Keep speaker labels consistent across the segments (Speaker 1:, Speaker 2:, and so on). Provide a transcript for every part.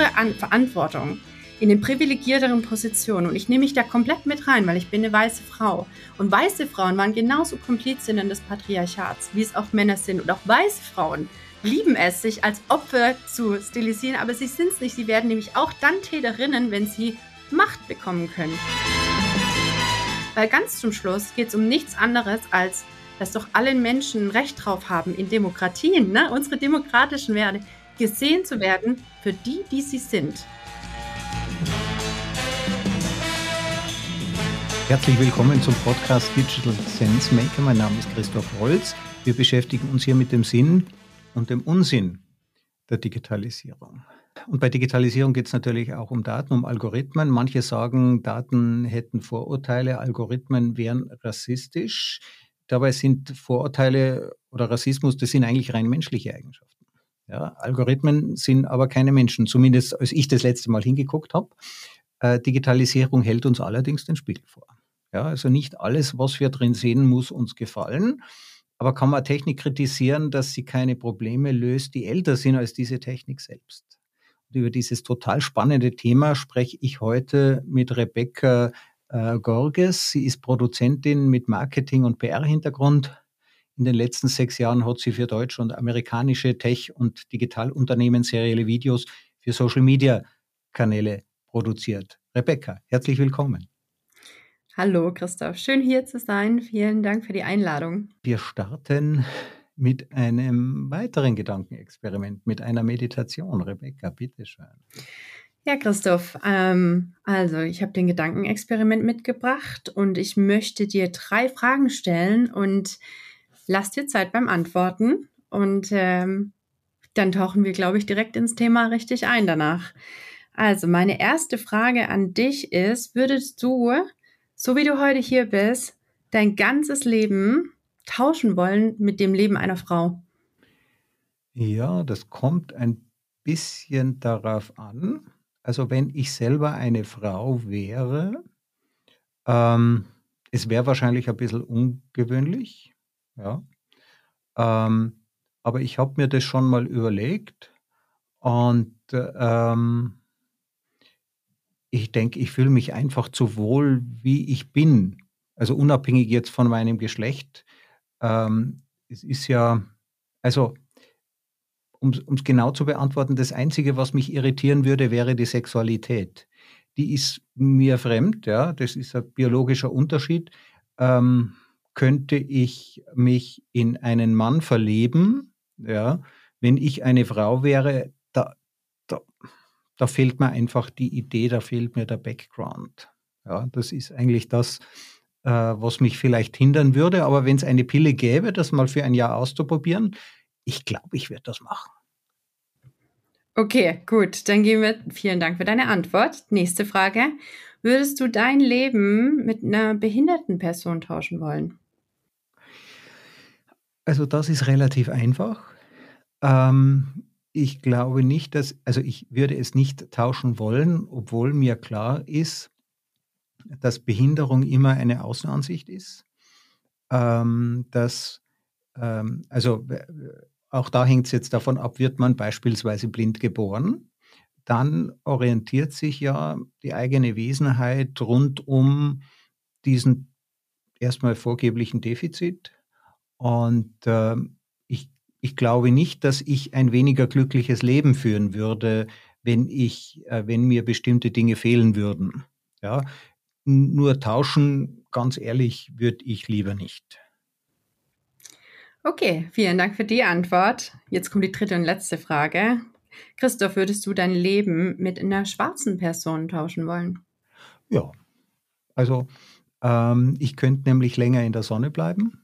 Speaker 1: unsere An Verantwortung in den privilegierteren Positionen und ich nehme mich da komplett mit rein, weil ich bin eine weiße Frau. Und weiße Frauen waren genauso Komplizinnen des Patriarchats, wie es auch Männer sind. Und auch weiße Frauen lieben es, sich als Opfer zu stilisieren, aber sie sind es nicht. Sie werden nämlich auch dann Täterinnen, wenn sie Macht bekommen können. Weil ganz zum Schluss geht es um nichts anderes als, dass doch alle Menschen Recht drauf haben in Demokratien, ne? unsere demokratischen Werte, gesehen zu werden für die, die sie sind.
Speaker 2: Herzlich willkommen zum Podcast Digital Sense Maker. Mein Name ist Christoph Holz. Wir beschäftigen uns hier mit dem Sinn und dem Unsinn der Digitalisierung. Und bei Digitalisierung geht es natürlich auch um Daten, um Algorithmen. Manche sagen, Daten hätten Vorurteile, Algorithmen wären rassistisch. Dabei sind Vorurteile oder Rassismus, das sind eigentlich rein menschliche Eigenschaften. Ja, Algorithmen sind aber keine Menschen, zumindest als ich das letzte Mal hingeguckt habe. Äh, Digitalisierung hält uns allerdings den Spiegel vor. Ja, also nicht alles, was wir drin sehen, muss uns gefallen. Aber kann man Technik kritisieren, dass sie keine Probleme löst, die älter sind als diese Technik selbst? Und über dieses total spannende Thema spreche ich heute mit Rebecca äh, Gorges. Sie ist Produzentin mit Marketing- und PR-Hintergrund. In den letzten sechs Jahren hat sie für deutsche und amerikanische Tech- und Digitalunternehmen serielle Videos für Social-Media-Kanäle produziert. Rebecca, herzlich willkommen.
Speaker 1: Hallo Christoph, schön hier zu sein. Vielen Dank für die Einladung.
Speaker 2: Wir starten mit einem weiteren Gedankenexperiment, mit einer Meditation. Rebecca, bitteschön.
Speaker 1: Ja, Christoph, ähm, also ich habe den Gedankenexperiment mitgebracht und ich möchte dir drei Fragen stellen und lass dir Zeit beim Antworten und ähm, dann tauchen wir, glaube ich, direkt ins Thema richtig ein danach. Also meine erste Frage an dich ist, würdest du so wie du heute hier bist, dein ganzes Leben tauschen wollen mit dem Leben einer Frau?
Speaker 2: Ja, das kommt ein bisschen darauf an. Also wenn ich selber eine Frau wäre, ähm, es wäre wahrscheinlich ein bisschen ungewöhnlich, ja. Ähm, aber ich habe mir das schon mal überlegt und ähm, ich denke, ich fühle mich einfach zu wohl, wie ich bin. Also unabhängig jetzt von meinem Geschlecht. Ähm, es ist ja, also um es genau zu beantworten, das Einzige, was mich irritieren würde, wäre die Sexualität. Die ist mir fremd, ja, das ist ein biologischer Unterschied. Ähm, könnte ich mich in einen Mann verleben, ja, wenn ich eine Frau wäre, da, da, da fehlt mir einfach die Idee, da fehlt mir der Background. Ja, das ist eigentlich das, äh, was mich vielleicht hindern würde. Aber wenn es eine Pille gäbe, das mal für ein Jahr auszuprobieren, ich glaube, ich werde das machen.
Speaker 1: Okay, gut. Dann gehen wir. Vielen Dank für deine Antwort. Nächste Frage. Würdest du dein Leben mit einer behinderten Person tauschen wollen?
Speaker 2: Also das ist relativ einfach. Ähm, ich glaube nicht, dass also ich würde es nicht tauschen wollen, obwohl mir klar ist, dass Behinderung immer eine Außenansicht ist. Ähm, dass, ähm, also auch da hängt es jetzt davon ab, wird man beispielsweise blind geboren, dann orientiert sich ja die eigene Wesenheit rund um diesen erstmal vorgeblichen Defizit. Und ähm, ich glaube nicht, dass ich ein weniger glückliches Leben führen würde, wenn ich, äh, wenn mir bestimmte Dinge fehlen würden. Ja, nur tauschen, ganz ehrlich, würde ich lieber nicht.
Speaker 1: Okay, vielen Dank für die Antwort. Jetzt kommt die dritte und letzte Frage. Christoph, würdest du dein Leben mit einer schwarzen Person tauschen wollen?
Speaker 2: Ja, also ähm, ich könnte nämlich länger in der Sonne bleiben.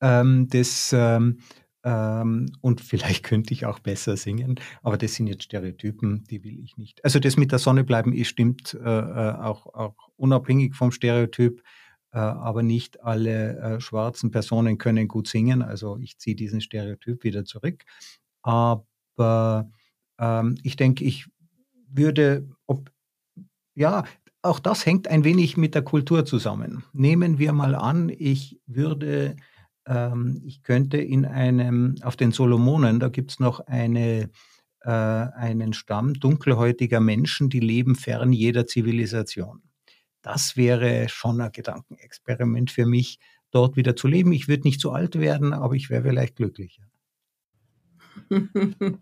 Speaker 2: Ähm, das ähm, ähm, und vielleicht könnte ich auch besser singen, aber das sind jetzt Stereotypen, die will ich nicht. Also das mit der Sonne bleiben ist stimmt äh, äh, auch, auch unabhängig vom Stereotyp, äh, aber nicht alle äh, schwarzen Personen können gut singen. Also ich ziehe diesen Stereotyp wieder zurück. Aber ähm, ich denke, ich würde, ob, ja, auch das hängt ein wenig mit der Kultur zusammen. Nehmen wir mal an, ich würde ähm, ich könnte in einem, auf den Solomonen, da gibt es noch eine, äh, einen Stamm dunkelhäutiger Menschen, die leben fern jeder Zivilisation. Das wäre schon ein Gedankenexperiment für mich, dort wieder zu leben. Ich würde nicht zu alt werden, aber ich wäre vielleicht glücklicher.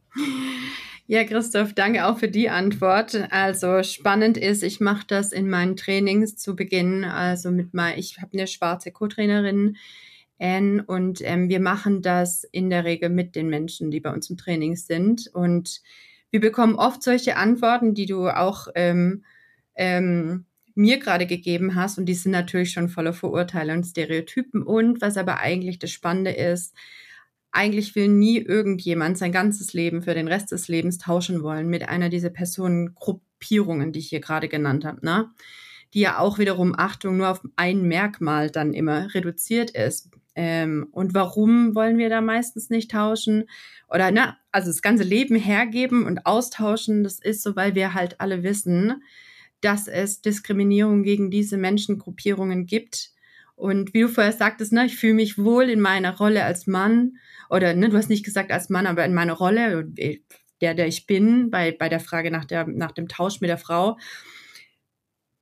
Speaker 1: Ja, Christoph, danke auch für die Antwort. Also spannend ist, ich mache das in meinen Trainings zu Beginn. Also mit mal, ich habe eine schwarze Co-Trainerin, Anne, und ähm, wir machen das in der Regel mit den Menschen, die bei uns im Training sind. Und wir bekommen oft solche Antworten, die du auch ähm, ähm, mir gerade gegeben hast. Und die sind natürlich schon voller Vorurteile und Stereotypen. Und was aber eigentlich das Spannende ist, eigentlich will nie irgendjemand sein ganzes Leben für den Rest des Lebens tauschen wollen mit einer dieser Personengruppierungen, die ich hier gerade genannt habe, ne? die ja auch wiederum Achtung nur auf ein Merkmal dann immer reduziert ist. Ähm, und warum wollen wir da meistens nicht tauschen? Oder na, also das ganze Leben hergeben und austauschen, das ist so, weil wir halt alle wissen, dass es Diskriminierung gegen diese Menschengruppierungen gibt. Und wie du vorher sagtest, ne, ich fühle mich wohl in meiner Rolle als Mann oder ne, du hast nicht gesagt als Mann, aber in meiner Rolle, der, der ich bin, bei, bei der Frage nach, der, nach dem Tausch mit der Frau.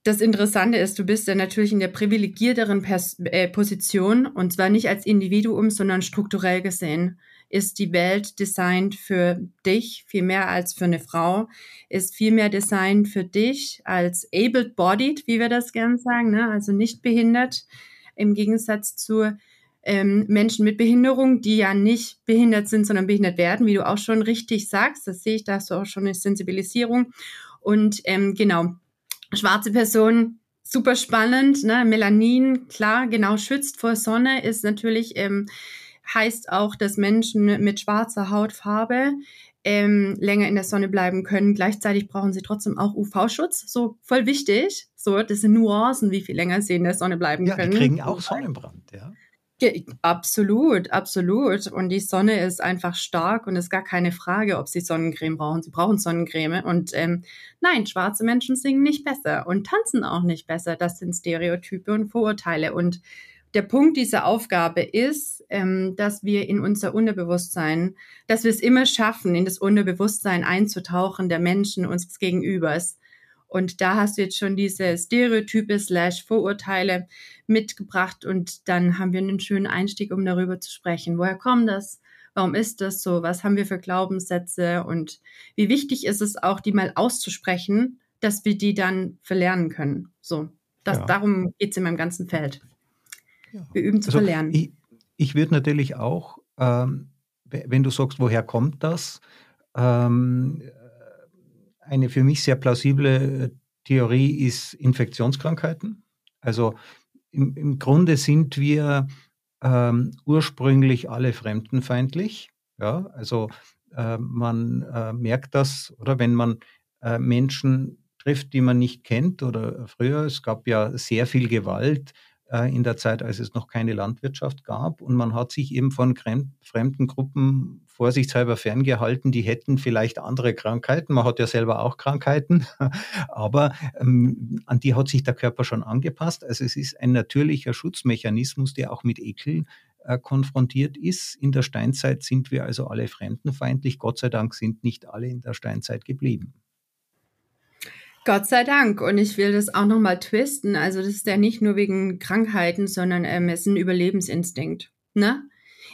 Speaker 1: Das Interessante ist, du bist ja natürlich in der privilegierteren Pers äh, Position und zwar nicht als Individuum, sondern strukturell gesehen ist die Welt designt für dich, viel mehr als für eine Frau, ist viel mehr designt für dich als able-bodied, wie wir das gern sagen, ne? also nicht behindert, im Gegensatz zu ähm, Menschen mit Behinderung, die ja nicht behindert sind, sondern behindert werden, wie du auch schon richtig sagst. Das sehe ich, da hast du auch schon eine Sensibilisierung. Und ähm, genau, schwarze Personen, super spannend. Ne? Melanin, klar, genau, schützt vor Sonne, ist natürlich, ähm, heißt auch, dass Menschen mit schwarzer Hautfarbe ähm, länger in der Sonne bleiben können. Gleichzeitig brauchen sie trotzdem auch UV-Schutz. So voll wichtig. So, das sind Nuancen, wie viel länger sie in der Sonne bleiben
Speaker 2: ja,
Speaker 1: können.
Speaker 2: Die kriegen auch Sonnenbrand, ja.
Speaker 1: Absolut, absolut. Und die Sonne ist einfach stark und ist gar keine Frage, ob sie Sonnencreme brauchen. Sie brauchen Sonnencreme. Und ähm, nein, schwarze Menschen singen nicht besser und tanzen auch nicht besser. Das sind Stereotype und Vorurteile. Und der Punkt dieser Aufgabe ist, ähm, dass wir in unser Unterbewusstsein, dass wir es immer schaffen, in das Unterbewusstsein einzutauchen der Menschen uns gegenübers. Und da hast du jetzt schon diese Stereotype slash Vorurteile mitgebracht und dann haben wir einen schönen Einstieg, um darüber zu sprechen. Woher kommt das? Warum ist das so? Was haben wir für Glaubenssätze? Und wie wichtig ist es auch, die mal auszusprechen, dass wir die dann verlernen können? So, das, ja. darum geht es in meinem ganzen Feld. Ja. Wir üben zu also verlernen.
Speaker 2: Ich, ich würde natürlich auch, ähm, wenn du sagst, woher kommt das, ähm, eine für mich sehr plausible äh, Theorie ist Infektionskrankheiten. Also im, im Grunde sind wir ähm, ursprünglich alle fremdenfeindlich. Ja, also äh, man äh, merkt das, oder wenn man äh, Menschen trifft, die man nicht kennt, oder früher, es gab ja sehr viel Gewalt äh, in der Zeit, als es noch keine Landwirtschaft gab. Und man hat sich eben von fremden Gruppen vorsichtshalber ferngehalten, die hätten vielleicht andere Krankheiten. Man hat ja selber auch Krankheiten, aber ähm, an die hat sich der Körper schon angepasst. Also es ist ein natürlicher Schutzmechanismus, der auch mit Ekel äh, konfrontiert ist. In der Steinzeit sind wir also alle fremdenfeindlich. Gott sei Dank sind nicht alle in der Steinzeit geblieben.
Speaker 1: Gott sei Dank. Und ich will das auch nochmal twisten. Also das ist ja nicht nur wegen Krankheiten, sondern ähm, es ist ein Überlebensinstinkt. Ne?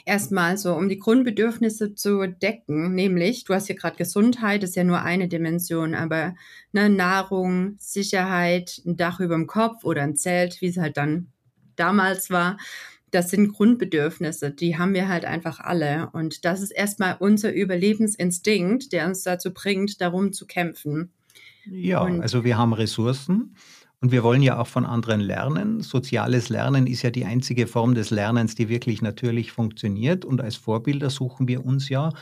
Speaker 1: Erstmal so, um die Grundbedürfnisse zu decken, nämlich, du hast hier gerade Gesundheit, ist ja nur eine Dimension, aber ne, Nahrung, Sicherheit, ein Dach über dem Kopf oder ein Zelt, wie es halt dann damals war, das sind Grundbedürfnisse, die haben wir halt einfach alle. Und das ist erstmal unser Überlebensinstinkt, der uns dazu bringt, darum zu kämpfen.
Speaker 2: Ja, und also wir haben Ressourcen und wir wollen ja auch von anderen lernen. Soziales Lernen ist ja die einzige Form des Lernens, die wirklich natürlich funktioniert. Und als Vorbilder suchen wir uns ja,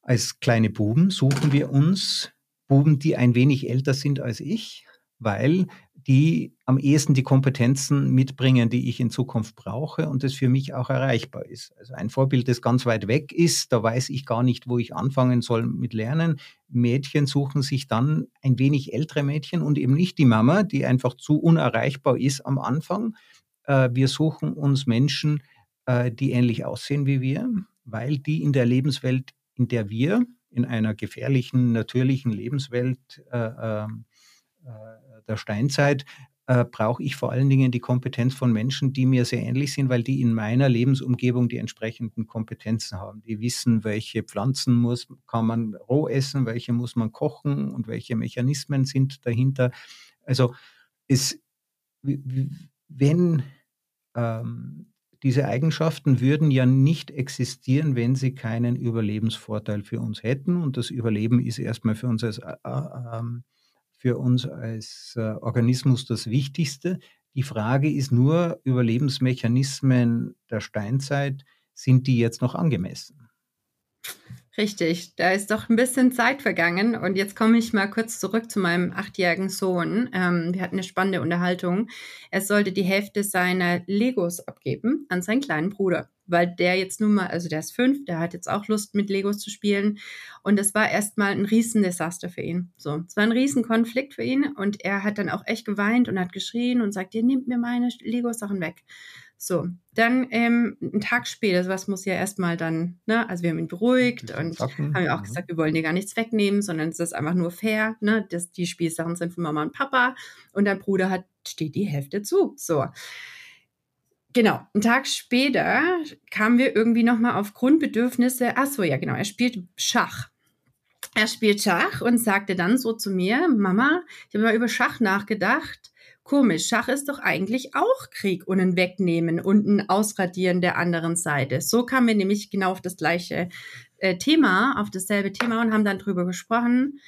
Speaker 2: als kleine Buben, suchen wir uns Buben, die ein wenig älter sind als ich, weil die am ehesten die Kompetenzen mitbringen, die ich in Zukunft brauche und das für mich auch erreichbar ist. Also ein Vorbild, das ganz weit weg ist, da weiß ich gar nicht, wo ich anfangen soll mit Lernen. Mädchen suchen sich dann ein wenig ältere Mädchen und eben nicht die Mama, die einfach zu unerreichbar ist am Anfang. Äh, wir suchen uns Menschen, äh, die ähnlich aussehen wie wir, weil die in der Lebenswelt, in der wir in einer gefährlichen, natürlichen Lebenswelt äh, ähm, äh, der Steinzeit äh, brauche ich vor allen Dingen die Kompetenz von Menschen, die mir sehr ähnlich sind, weil die in meiner Lebensumgebung die entsprechenden Kompetenzen haben. Die wissen, welche Pflanzen muss, kann man roh essen, welche muss man kochen und welche Mechanismen sind dahinter. Also es, wenn ähm, diese Eigenschaften würden ja nicht existieren, wenn sie keinen Überlebensvorteil für uns hätten. Und das Überleben ist erstmal für uns als äh, äh, ähm, für uns als äh, Organismus das Wichtigste. Die Frage ist nur, Überlebensmechanismen der Steinzeit, sind die jetzt noch angemessen?
Speaker 1: Richtig, da ist doch ein bisschen Zeit vergangen und jetzt komme ich mal kurz zurück zu meinem achtjährigen Sohn. Ähm, wir hatten eine spannende Unterhaltung. Er sollte die Hälfte seiner Legos abgeben an seinen kleinen Bruder, weil der jetzt nun mal, also der ist fünf, der hat jetzt auch Lust mit Legos zu spielen und das war erstmal ein Riesendesaster für ihn. So, es war ein Riesenkonflikt für ihn und er hat dann auch echt geweint und hat geschrien und sagt, ihr nehmt mir meine Lego-Sachen weg. So, dann ähm, einen Tag später, sowas muss ja erstmal dann, ne, also wir haben ihn beruhigt und Sachen. haben ja auch mhm. gesagt, wir wollen dir gar nichts wegnehmen, sondern es ist einfach nur fair, ne, dass die Spielsachen sind von Mama und Papa und dein Bruder hat, steht die Hälfte zu. So. Genau, einen Tag später kamen wir irgendwie nochmal auf Grundbedürfnisse. Ach so, ja, genau, er spielt Schach. Er spielt Schach und sagte dann so zu mir, Mama, ich habe mal über Schach nachgedacht Komisch, Schach ist doch eigentlich auch Krieg und ein Wegnehmen und ein Ausradieren der anderen Seite. So kamen wir nämlich genau auf das gleiche äh, Thema, auf dasselbe Thema und haben dann drüber gesprochen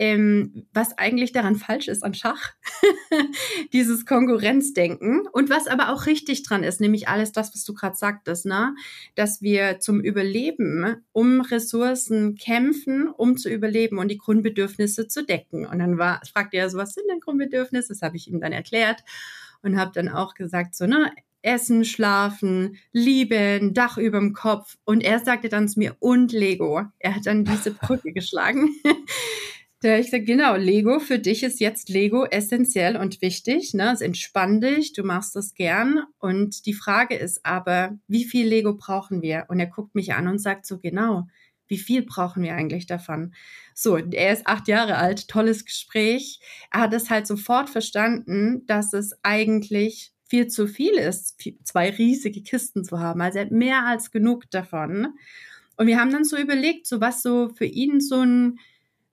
Speaker 1: ähm, was eigentlich daran falsch ist an Schach, dieses Konkurrenzdenken und was aber auch richtig dran ist, nämlich alles das, was du gerade sagtest, ne? dass wir zum Überleben um Ressourcen kämpfen, um zu überleben und die Grundbedürfnisse zu decken. Und dann war, fragte er so, was sind denn Grundbedürfnisse? Das habe ich ihm dann erklärt und habe dann auch gesagt, so, ne, Essen, Schlafen, Lieben, Dach überm Kopf. Und er sagte dann zu mir, und Lego. Er hat dann diese Brücke geschlagen. Da ich sage, genau, Lego, für dich ist jetzt Lego essentiell und wichtig. Ne? Es entspannt dich, du machst das gern. Und die Frage ist aber, wie viel Lego brauchen wir? Und er guckt mich an und sagt so, genau, wie viel brauchen wir eigentlich davon? So, er ist acht Jahre alt, tolles Gespräch. Er hat es halt sofort verstanden, dass es eigentlich viel zu viel ist, zwei riesige Kisten zu haben. Also er hat mehr als genug davon. Und wir haben dann so überlegt, so was so für ihn so ein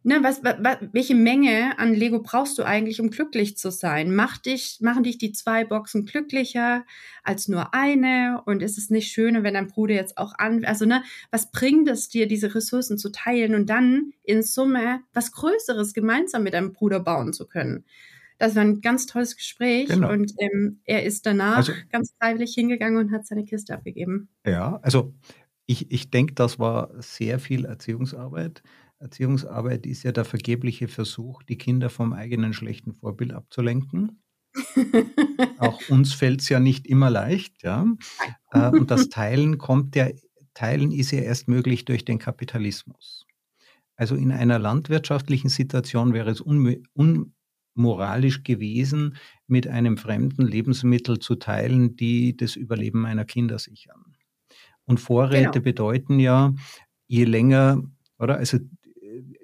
Speaker 1: Ne, was, was, welche Menge an Lego brauchst du eigentlich, um glücklich zu sein? Mach dich, machen dich die zwei Boxen glücklicher als nur eine? Und ist es nicht schöner, wenn dein Bruder jetzt auch an, also ne, was bringt es dir, diese Ressourcen zu teilen und dann in Summe was Größeres gemeinsam mit deinem Bruder bauen zu können? Das war ein ganz tolles Gespräch genau. und ähm, er ist danach also, ganz freiwillig hingegangen und hat seine Kiste abgegeben.
Speaker 2: Ja, also ich, ich denke, das war sehr viel Erziehungsarbeit. Erziehungsarbeit ist ja der vergebliche Versuch, die Kinder vom eigenen schlechten Vorbild abzulenken. Auch uns fällt es ja nicht immer leicht, ja. Äh, und das Teilen kommt ja, Teilen ist ja erst möglich durch den Kapitalismus. Also in einer landwirtschaftlichen Situation wäre es unmoralisch gewesen, mit einem fremden Lebensmittel zu teilen, die das Überleben meiner Kinder sichern. Und Vorräte genau. bedeuten ja, je länger, oder? Also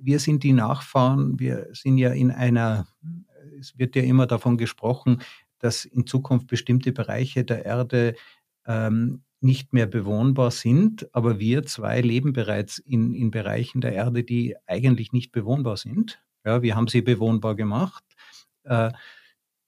Speaker 2: wir sind die Nachfahren, wir sind ja in einer, es wird ja immer davon gesprochen, dass in Zukunft bestimmte Bereiche der Erde ähm, nicht mehr bewohnbar sind, aber wir zwei leben bereits in, in Bereichen der Erde, die eigentlich nicht bewohnbar sind. Ja, wir haben sie bewohnbar gemacht. Äh,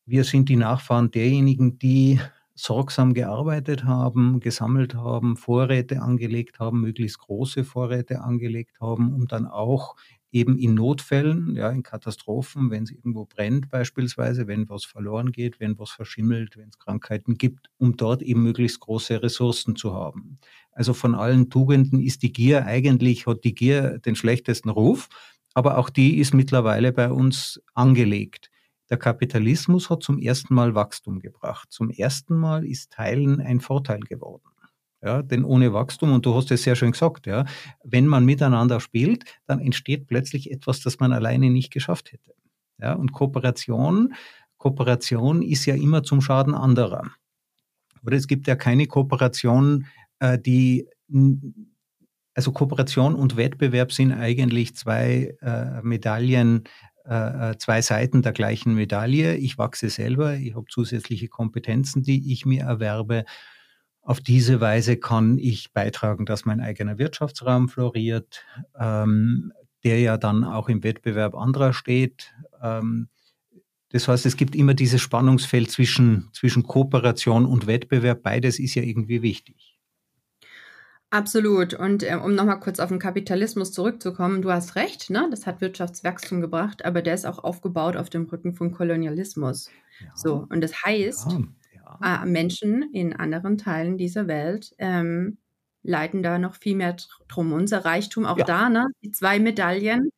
Speaker 2: wir sind die Nachfahren derjenigen, die sorgsam gearbeitet haben, gesammelt haben, Vorräte angelegt haben, möglichst große Vorräte angelegt haben, um dann auch eben in Notfällen, ja, in Katastrophen, wenn es irgendwo brennt beispielsweise, wenn was verloren geht, wenn was verschimmelt, wenn es Krankheiten gibt, um dort eben möglichst große Ressourcen zu haben. Also von allen Tugenden ist die Gier eigentlich, hat die Gier den schlechtesten Ruf, aber auch die ist mittlerweile bei uns angelegt. Der Kapitalismus hat zum ersten Mal Wachstum gebracht. Zum ersten Mal ist Teilen ein Vorteil geworden. Ja, denn ohne Wachstum, und du hast es sehr schön gesagt, ja, wenn man miteinander spielt, dann entsteht plötzlich etwas, das man alleine nicht geschafft hätte. Ja, und Kooperation, Kooperation ist ja immer zum Schaden anderer. Oder es gibt ja keine Kooperation, äh, die also Kooperation und Wettbewerb sind eigentlich zwei äh, Medaillen, äh, zwei Seiten der gleichen Medaille. Ich wachse selber, ich habe zusätzliche Kompetenzen, die ich mir erwerbe. Auf diese Weise kann ich beitragen, dass mein eigener Wirtschaftsraum floriert, ähm, der ja dann auch im Wettbewerb anderer steht. Ähm, das heißt, es gibt immer dieses Spannungsfeld zwischen, zwischen Kooperation und Wettbewerb. Beides ist ja irgendwie wichtig.
Speaker 1: Absolut. Und äh, um nochmal kurz auf den Kapitalismus zurückzukommen, du hast recht, ne? das hat Wirtschaftswachstum gebracht, aber der ist auch aufgebaut auf dem Rücken von Kolonialismus. Ja. So, und das heißt, ja. Äh, Menschen in anderen Teilen dieser Welt ähm, leiden da noch viel mehr drum. Unser Reichtum auch da, ne? die zwei Medaillen.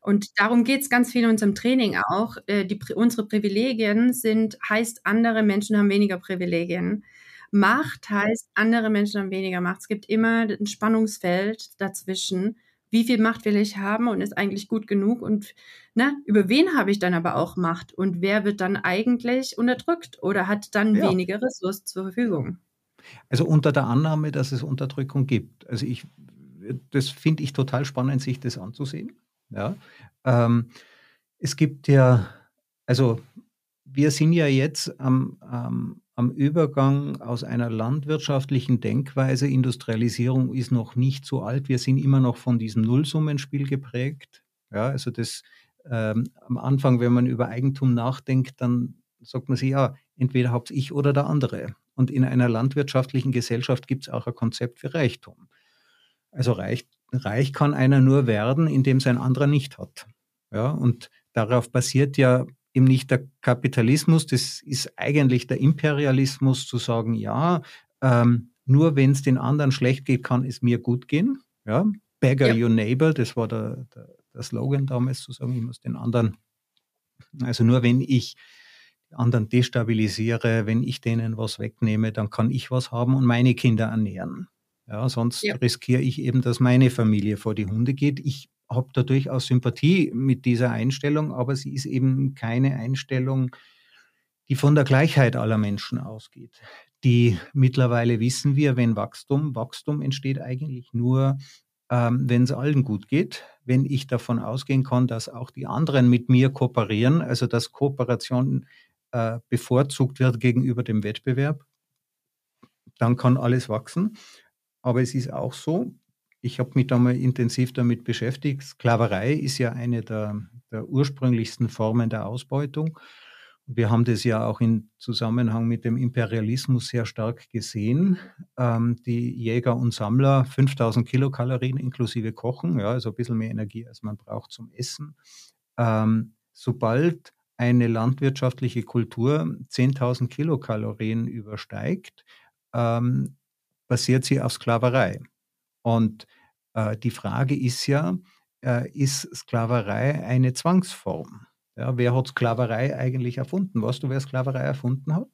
Speaker 1: Und darum geht es ganz viel in unserem Training auch. Äh, die, unsere Privilegien sind, heißt, andere Menschen haben weniger Privilegien. Macht heißt, andere Menschen haben weniger Macht. Es gibt immer ein Spannungsfeld dazwischen. Wie viel Macht will ich haben und ist eigentlich gut genug? Und ne, über wen habe ich dann aber auch Macht? Und wer wird dann eigentlich unterdrückt oder hat dann ja. weniger Ressourcen zur Verfügung?
Speaker 2: Also unter der Annahme, dass es Unterdrückung gibt. Also ich, das finde ich total spannend, sich das anzusehen. Ja. Ähm, es gibt ja, also wir sind ja jetzt am, am, am Übergang aus einer landwirtschaftlichen Denkweise, Industrialisierung ist noch nicht so alt, wir sind immer noch von diesem Nullsummenspiel geprägt. Ja, also das ähm, am Anfang, wenn man über Eigentum nachdenkt, dann sagt man sich, ja, entweder habt ich oder der andere. Und in einer landwirtschaftlichen Gesellschaft gibt es auch ein Konzept für Reichtum. Also reich, reich kann einer nur werden, indem es ein anderer nicht hat. Ja, und darauf basiert ja eben nicht der Kapitalismus, das ist eigentlich der Imperialismus, zu sagen, ja, ähm, nur wenn es den anderen schlecht geht, kann es mir gut gehen. Ja? Beggar ja. your neighbor, das war der, der, der, Slogan damals, zu sagen, ich muss den anderen, also nur wenn ich die anderen destabilisiere, wenn ich denen was wegnehme, dann kann ich was haben und meine Kinder ernähren. Ja, sonst ja. riskiere ich eben, dass meine Familie vor die Hunde geht. Ich habe da durchaus Sympathie mit dieser Einstellung, aber sie ist eben keine Einstellung, die von der Gleichheit aller Menschen ausgeht. Die mittlerweile wissen wir, wenn Wachstum, Wachstum entsteht eigentlich nur, ähm, wenn es allen gut geht, wenn ich davon ausgehen kann, dass auch die anderen mit mir kooperieren, also dass Kooperation äh, bevorzugt wird gegenüber dem Wettbewerb, dann kann alles wachsen. Aber es ist auch so, ich habe mich da mal intensiv damit beschäftigt. Sklaverei ist ja eine der, der ursprünglichsten Formen der Ausbeutung. Wir haben das ja auch in Zusammenhang mit dem Imperialismus sehr stark gesehen. Ähm, die Jäger und Sammler 5000 Kilokalorien inklusive Kochen, ja, also ein bisschen mehr Energie, als man braucht zum Essen. Ähm, sobald eine landwirtschaftliche Kultur 10.000 Kilokalorien übersteigt, ähm, basiert sie auf Sklaverei. Und äh, die Frage ist ja, äh, ist Sklaverei eine Zwangsform? Ja, wer hat Sklaverei eigentlich erfunden? Weißt du, wer Sklaverei erfunden hat?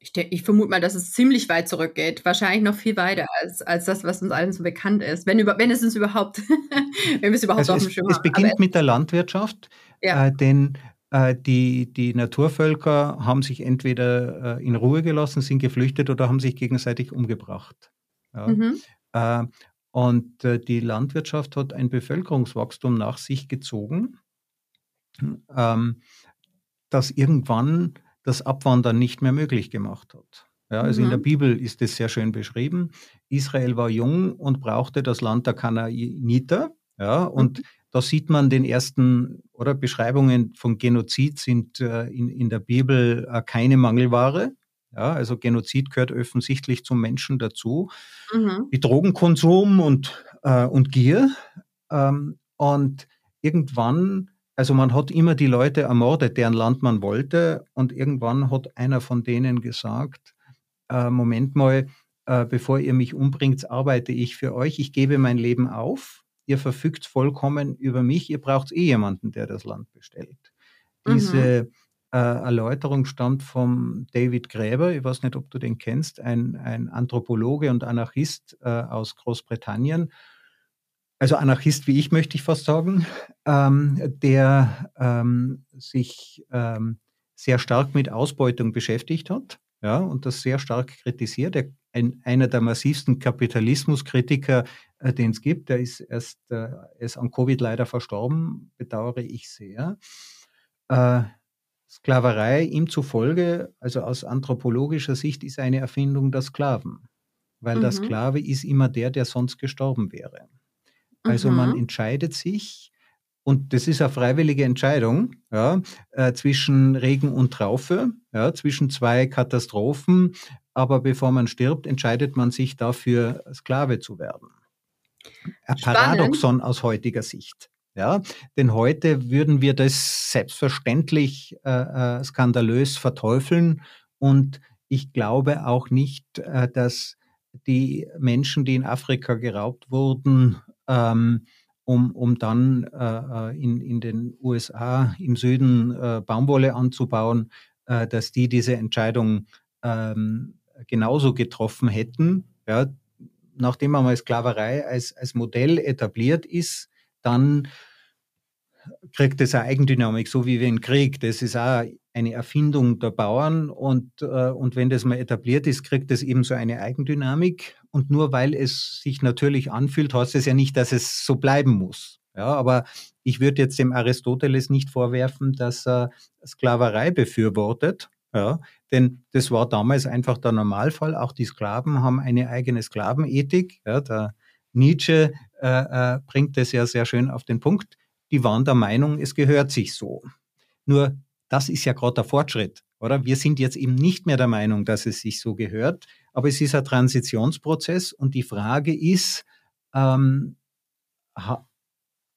Speaker 1: Ich, ich, vermute mal, dass es ziemlich weit zurückgeht. Wahrscheinlich noch viel weiter als, als das, was uns allen so bekannt ist. Wenn, über, wenn es uns überhaupt, wenn wir es überhaupt
Speaker 2: also auf dem Schirm haben. Es beginnt Aber mit der Landwirtschaft, ja. äh, denn äh, die, die Naturvölker haben sich entweder äh, in Ruhe gelassen, sind geflüchtet oder haben sich gegenseitig umgebracht. Ja. Mhm. Äh, und äh, die Landwirtschaft hat ein Bevölkerungswachstum nach sich gezogen, ähm, das irgendwann das Abwandern nicht mehr möglich gemacht hat. Ja, also mhm. in der mhm. Bibel ist es sehr schön beschrieben. Israel war jung und brauchte das Land der Kanaaniter. Ja, und mhm. da sieht man den ersten oder Beschreibungen von Genozid sind äh, in, in der Bibel äh, keine Mangelware. Ja, also Genozid gehört offensichtlich zum Menschen dazu. Mhm. Wie Drogenkonsum und, äh, und Gier. Ähm, und irgendwann, also man hat immer die Leute ermordet, deren Land man wollte. Und irgendwann hat einer von denen gesagt, äh, Moment mal, äh, bevor ihr mich umbringt, arbeite ich für euch. Ich gebe mein Leben auf. Ihr verfügt vollkommen über mich. Ihr braucht eh jemanden, der das Land bestellt. Diese mhm äh, Erläuterung stammt vom David Gräber. Ich weiß nicht, ob du den kennst, ein, ein Anthropologe und Anarchist äh, aus Großbritannien. Also Anarchist wie ich, möchte ich fast sagen, ähm, der ähm, sich ähm, sehr stark mit Ausbeutung beschäftigt hat ja, und das sehr stark kritisiert. Er, ein, einer der massivsten Kapitalismuskritiker äh, den es gibt. Der ist erst äh, ist an Covid leider verstorben, bedauere ich sehr. Äh, Sklaverei ihm zufolge, also aus anthropologischer Sicht, ist eine Erfindung der Sklaven, weil mhm. der Sklave ist immer der, der sonst gestorben wäre. Also mhm. man entscheidet sich, und das ist eine freiwillige Entscheidung ja, äh, zwischen Regen und Traufe, ja, zwischen zwei Katastrophen. Aber bevor man stirbt, entscheidet man sich dafür, Sklave zu werden. Ein Paradoxon aus heutiger Sicht. Ja, denn heute würden wir das selbstverständlich äh, äh, skandalös verteufeln und ich glaube auch nicht, äh, dass die Menschen, die in Afrika geraubt wurden, ähm, um, um dann äh, äh in, in den USA im Süden äh, Baumwolle anzubauen, äh, dass die diese Entscheidung ähm, genauso getroffen hätten. Ja, nachdem einmal Sklaverei als, als Modell etabliert ist, dann kriegt es eine Eigendynamik, so wie wenn Krieg. Das ist auch eine Erfindung der Bauern und, äh, und wenn das mal etabliert ist, kriegt es eben so eine Eigendynamik. Und nur weil es sich natürlich anfühlt, heißt es ja nicht, dass es so bleiben muss. Ja, aber ich würde jetzt dem Aristoteles nicht vorwerfen, dass er Sklaverei befürwortet. Ja, denn das war damals einfach der Normalfall. Auch die Sklaven haben eine eigene Sklavenethik. Ja, der Nietzsche äh, äh, bringt das ja sehr schön auf den Punkt die waren der Meinung, es gehört sich so. Nur das ist ja gerade der Fortschritt, oder? Wir sind jetzt eben nicht mehr der Meinung, dass es sich so gehört, aber es ist ein Transitionsprozess und die Frage ist, ähm,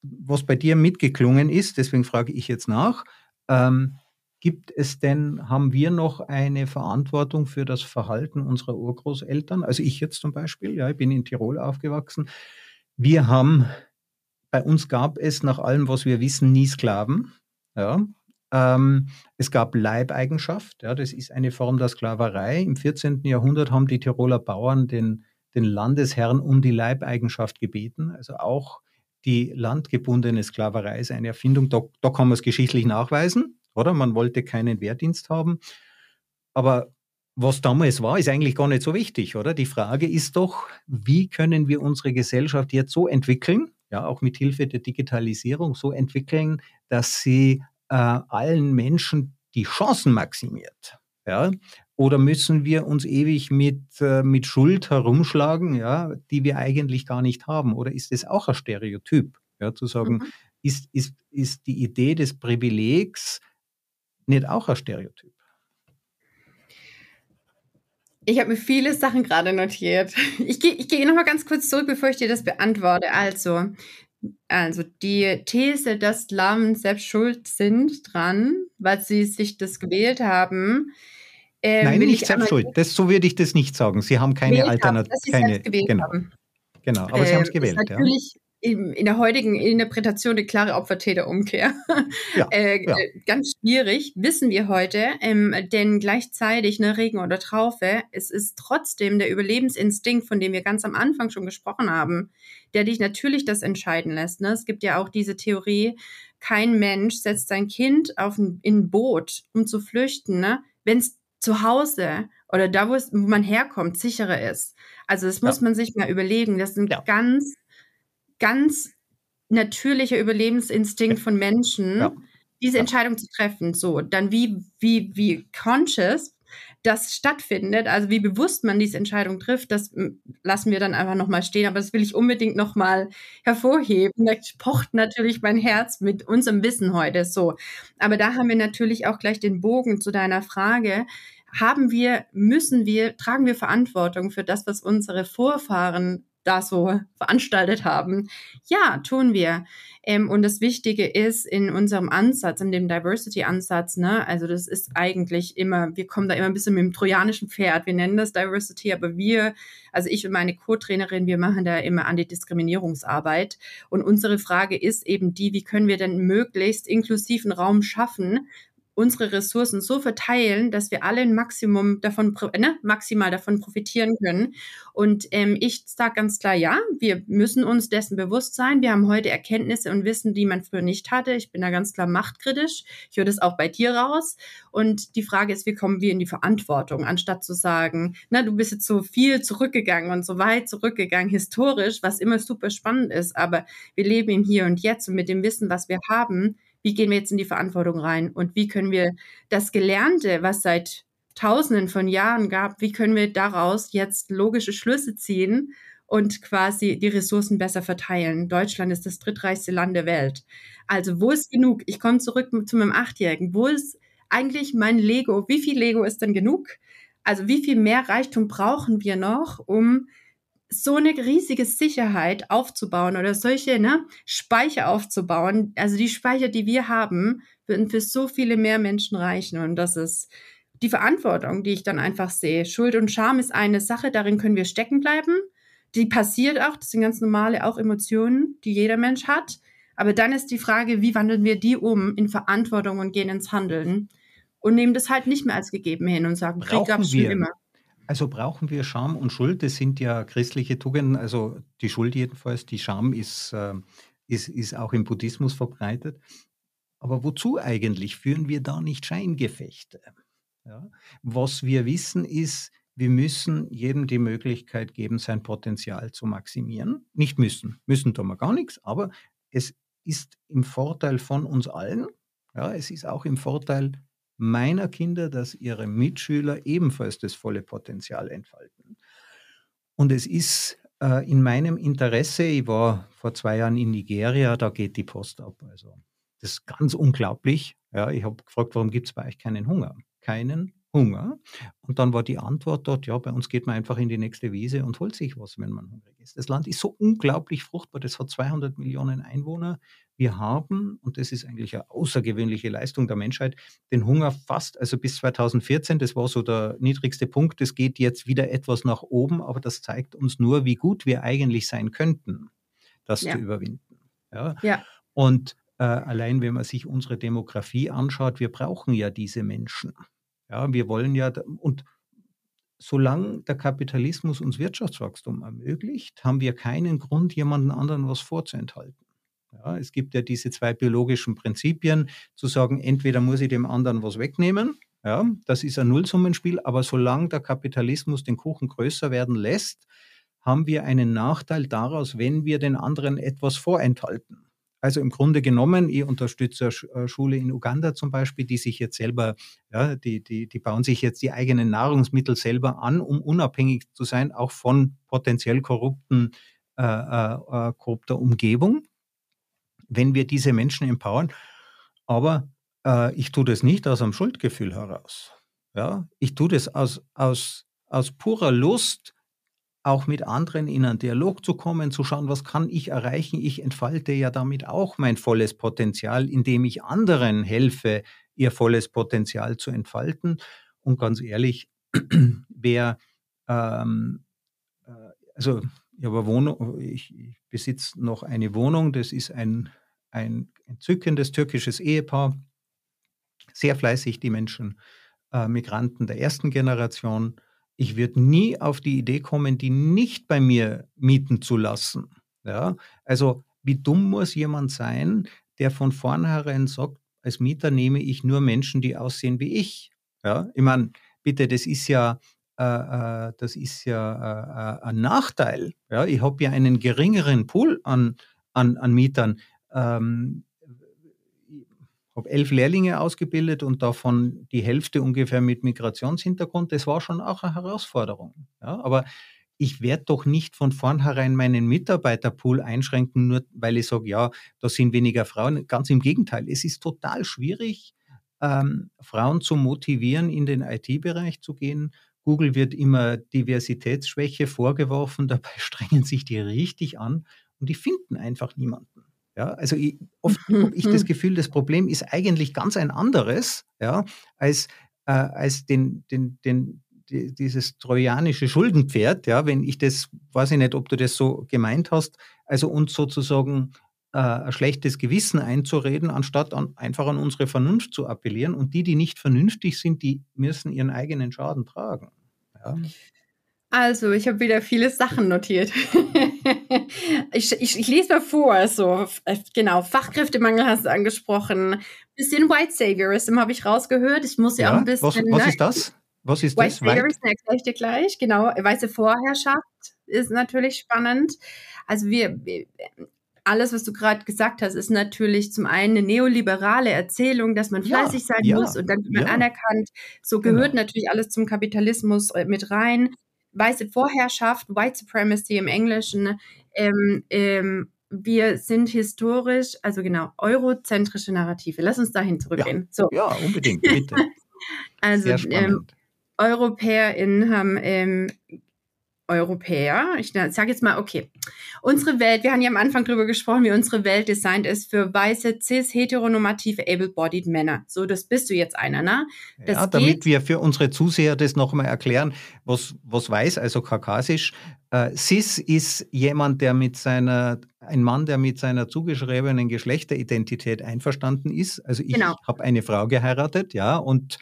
Speaker 2: was bei dir mitgeklungen ist, deswegen frage ich jetzt nach, ähm, gibt es denn, haben wir noch eine Verantwortung für das Verhalten unserer Urgroßeltern? Also ich jetzt zum Beispiel, ja, ich bin in Tirol aufgewachsen. Wir haben bei uns gab es nach allem, was wir wissen, nie Sklaven. Ja. Ähm, es gab Leibeigenschaft, ja, das ist eine Form der Sklaverei. Im 14. Jahrhundert haben die Tiroler Bauern den, den Landesherrn um die Leibeigenschaft gebeten. Also auch die landgebundene Sklaverei ist eine Erfindung. Da, da kann man es geschichtlich nachweisen, oder? Man wollte keinen Wehrdienst haben. Aber was damals war, ist eigentlich gar nicht so wichtig, oder? Die Frage ist doch, wie können wir unsere Gesellschaft jetzt so entwickeln, ja auch mit Hilfe der Digitalisierung so entwickeln, dass sie äh, allen Menschen die Chancen maximiert. Ja? Oder müssen wir uns ewig mit, äh, mit Schuld herumschlagen, ja, die wir eigentlich gar nicht haben? Oder ist es auch ein Stereotyp, ja, zu sagen, mhm. ist, ist, ist die Idee des Privilegs nicht auch ein Stereotyp?
Speaker 1: Ich habe mir viele Sachen gerade notiert. Ich gehe ich geh nochmal ganz kurz zurück, bevor ich dir das beantworte. Also, also die These, dass Lamen selbst schuld sind dran, weil sie sich das gewählt haben.
Speaker 2: Äh, Nein, nicht selbst schuld. Das, so würde ich das nicht sagen. Sie haben keine Alternative. Genau. Genau, aber äh, sie haben es gewählt.
Speaker 1: Natürlich ja in der heutigen Interpretation eine klare Opfer-Täter-Umkehr. Ja, äh, ja. Ganz schwierig, wissen wir heute, ähm, denn gleichzeitig eine Regen oder Traufe, es ist trotzdem der Überlebensinstinkt, von dem wir ganz am Anfang schon gesprochen haben, der dich natürlich das entscheiden lässt. Ne? Es gibt ja auch diese Theorie, kein Mensch setzt sein Kind auf ein, in ein Boot, um zu flüchten, ne? wenn es zu Hause oder da, wo, es, wo man herkommt, sicherer ist. Also das muss ja. man sich mal überlegen. Das sind ganz ganz natürlicher Überlebensinstinkt von Menschen, ja. diese Entscheidung zu treffen. So, dann wie, wie, wie conscious das stattfindet, also wie bewusst man diese Entscheidung trifft, das hm, lassen wir dann einfach nochmal stehen. Aber das will ich unbedingt nochmal hervorheben. Da pocht natürlich mein Herz mit unserem Wissen heute so. Aber da haben wir natürlich auch gleich den Bogen zu deiner Frage. Haben wir, müssen wir, tragen wir Verantwortung für das, was unsere Vorfahren da so veranstaltet haben. Ja, tun wir. Ähm, und das Wichtige ist in unserem Ansatz, in dem Diversity-Ansatz, ne, also das ist eigentlich immer, wir kommen da immer ein bisschen mit dem trojanischen Pferd. Wir nennen das Diversity, aber wir, also ich und meine Co-Trainerin, wir machen da immer Antidiskriminierungsarbeit. Und unsere Frage ist eben die, wie können wir denn möglichst inklusiven Raum schaffen, unsere Ressourcen so verteilen, dass wir alle ein Maximum davon, ne, maximal davon profitieren können. Und ähm, ich sage ganz klar, ja, wir müssen uns dessen bewusst sein. Wir haben heute Erkenntnisse und Wissen, die man früher nicht hatte. Ich bin da ganz klar machtkritisch. Ich höre das auch bei dir raus. Und die Frage ist, wie kommen wir in die Verantwortung, anstatt zu sagen, na, du bist jetzt so viel zurückgegangen und so weit zurückgegangen, historisch, was immer super spannend ist. Aber wir leben im Hier und Jetzt und mit dem Wissen, was wir haben, wie gehen wir jetzt in die Verantwortung rein und wie können wir das Gelernte, was seit Tausenden von Jahren gab, wie können wir daraus jetzt logische Schlüsse ziehen und quasi die Ressourcen besser verteilen. Deutschland ist das drittreichste Land der Welt. Also wo ist genug? Ich komme zurück zu meinem Achtjährigen. Wo ist eigentlich mein Lego? Wie viel Lego ist denn genug? Also wie viel mehr Reichtum brauchen wir noch, um so eine riesige Sicherheit aufzubauen oder solche ne, Speicher aufzubauen. Also die Speicher, die wir haben, würden für so viele mehr Menschen reichen. Und das ist die Verantwortung, die ich dann einfach sehe. Schuld und Scham ist eine Sache, darin können wir stecken bleiben. Die passiert auch, das sind ganz normale auch Emotionen, die jeder Mensch hat. Aber dann ist die Frage, wie wandeln wir die um in Verantwortung und gehen ins Handeln und nehmen das halt nicht mehr als gegeben hin und sagen,
Speaker 2: Krieg gab es schon immer. Also brauchen wir Scham und Schuld, das sind ja christliche Tugenden, also die Schuld jedenfalls, die Scham ist, äh, ist, ist auch im Buddhismus verbreitet. Aber wozu eigentlich führen wir da nicht Scheingefechte? Ja? Was wir wissen ist, wir müssen jedem die Möglichkeit geben, sein Potenzial zu maximieren. Nicht müssen, müssen tun wir gar nichts, aber es ist im Vorteil von uns allen. Ja, es ist auch im Vorteil meiner Kinder, dass ihre Mitschüler ebenfalls das volle Potenzial entfalten. Und es ist äh, in meinem Interesse, ich war vor zwei Jahren in Nigeria, da geht die Post ab. Also das ist ganz unglaublich. Ja, ich habe gefragt, warum gibt es bei euch keinen Hunger? Keinen Hunger. Und dann war die Antwort dort, ja, bei uns geht man einfach in die nächste Wiese und holt sich was, wenn man hungrig ist. Das Land ist so unglaublich fruchtbar, das hat 200 Millionen Einwohner. Wir haben, und das ist eigentlich eine außergewöhnliche Leistung der Menschheit, den Hunger fast, also bis 2014, das war so der niedrigste Punkt, das geht jetzt wieder etwas nach oben, aber das zeigt uns nur, wie gut wir eigentlich sein könnten, das ja. zu überwinden. Ja. ja. Und äh, allein wenn man sich unsere Demografie anschaut, wir brauchen ja diese Menschen. Ja, wir wollen ja, und solange der Kapitalismus uns Wirtschaftswachstum ermöglicht, haben wir keinen Grund, jemanden anderen was vorzuenthalten. Ja, es gibt ja diese zwei biologischen Prinzipien, zu sagen, entweder muss ich dem anderen was wegnehmen, ja, das ist ein Nullsummenspiel, aber solange der Kapitalismus den Kuchen größer werden lässt, haben wir einen Nachteil daraus, wenn wir den anderen etwas vorenthalten. Also im Grunde genommen, ich unterstütze eine äh, Schule in Uganda zum Beispiel, die sich jetzt selber, ja, die, die, die bauen sich jetzt die eigenen Nahrungsmittel selber an, um unabhängig zu sein, auch von potenziell korrupten, äh, äh, äh korrupter Umgebung, wenn wir diese Menschen empowern. Aber äh, ich tue das nicht aus einem Schuldgefühl heraus. Ja, ich tue das aus, aus, aus purer Lust, auch mit anderen in einen Dialog zu kommen, zu schauen, was kann ich erreichen. Ich entfalte ja damit auch mein volles Potenzial, indem ich anderen helfe, ihr volles Potenzial zu entfalten. Und ganz ehrlich, wer, ähm, äh, also ich, Wohnung, ich, ich besitze noch eine Wohnung, das ist ein, ein entzückendes türkisches Ehepaar, sehr fleißig die Menschen, äh, Migranten der ersten Generation, ich würde nie auf die Idee kommen, die nicht bei mir mieten zu lassen. Ja? Also wie dumm muss jemand sein, der von vornherein sagt, als Mieter nehme ich nur Menschen, die aussehen wie ich. Ja? Ich meine, bitte, das ist ja, äh, äh das ist ja äh, äh, ein Nachteil. Ja? Ich habe ja einen geringeren Pool an, an, an Mietern. Ähm, habe elf Lehrlinge ausgebildet und davon die Hälfte ungefähr mit Migrationshintergrund. Das war schon auch eine Herausforderung. Ja, aber ich werde doch nicht von vornherein meinen Mitarbeiterpool einschränken, nur weil ich sage, ja, da sind weniger Frauen. Ganz im Gegenteil, es ist total schwierig, ähm, Frauen zu motivieren, in den IT-Bereich zu gehen. Google wird immer Diversitätsschwäche vorgeworfen, dabei strengen sich die richtig an und die finden einfach niemanden. Ja, also ich, oft mhm, habe ich das mhm. Gefühl, das Problem ist eigentlich ganz ein anderes, ja, als, äh, als den, den, den, die, dieses trojanische Schuldenpferd, ja, wenn ich das, weiß ich nicht, ob du das so gemeint hast, also uns sozusagen äh, ein schlechtes Gewissen einzureden, anstatt an, einfach an unsere Vernunft zu appellieren. Und die, die nicht vernünftig sind, die müssen ihren eigenen Schaden tragen. Ja.
Speaker 1: Also, ich habe wieder viele Sachen notiert. ich, ich, ich, lese mal vor. So, äh, genau, Fachkräftemangel hast du angesprochen. Bisschen White Saviorism habe ich rausgehört. Ich muss ja, ja auch ein bisschen.
Speaker 2: Was, was ne, ist das? Was ist
Speaker 1: White
Speaker 2: das?
Speaker 1: Saviorism erkläre ich dir gleich. Genau, weiße Vorherrschaft ist natürlich spannend. Also wir, alles, was du gerade gesagt hast, ist natürlich zum einen eine neoliberale Erzählung, dass man fleißig ja, sein ja, muss und dann wird man ja. anerkannt. So gehört genau. natürlich alles zum Kapitalismus äh, mit rein weiße Vorherrschaft, White Supremacy im Englischen. Ähm, ähm, wir sind historisch, also genau, eurozentrische Narrative. Lass uns dahin zurückgehen.
Speaker 2: Ja, so. ja unbedingt, bitte.
Speaker 1: also ähm, EuropäerInnen haben ähm, Europäer. Ich sage jetzt mal, okay, unsere Welt, wir haben ja am Anfang darüber gesprochen, wie unsere Welt designt ist für weiße, cis, heteronormative, able-bodied Männer. So, das bist du jetzt einer, ne?
Speaker 2: Das ja, damit wir für unsere Zuseher das nochmal erklären, was, was weiß, also kaukasisch. Äh, cis ist jemand, der mit seiner, ein Mann, der mit seiner zugeschriebenen Geschlechteridentität einverstanden ist. Also ich genau. habe eine Frau geheiratet, ja, und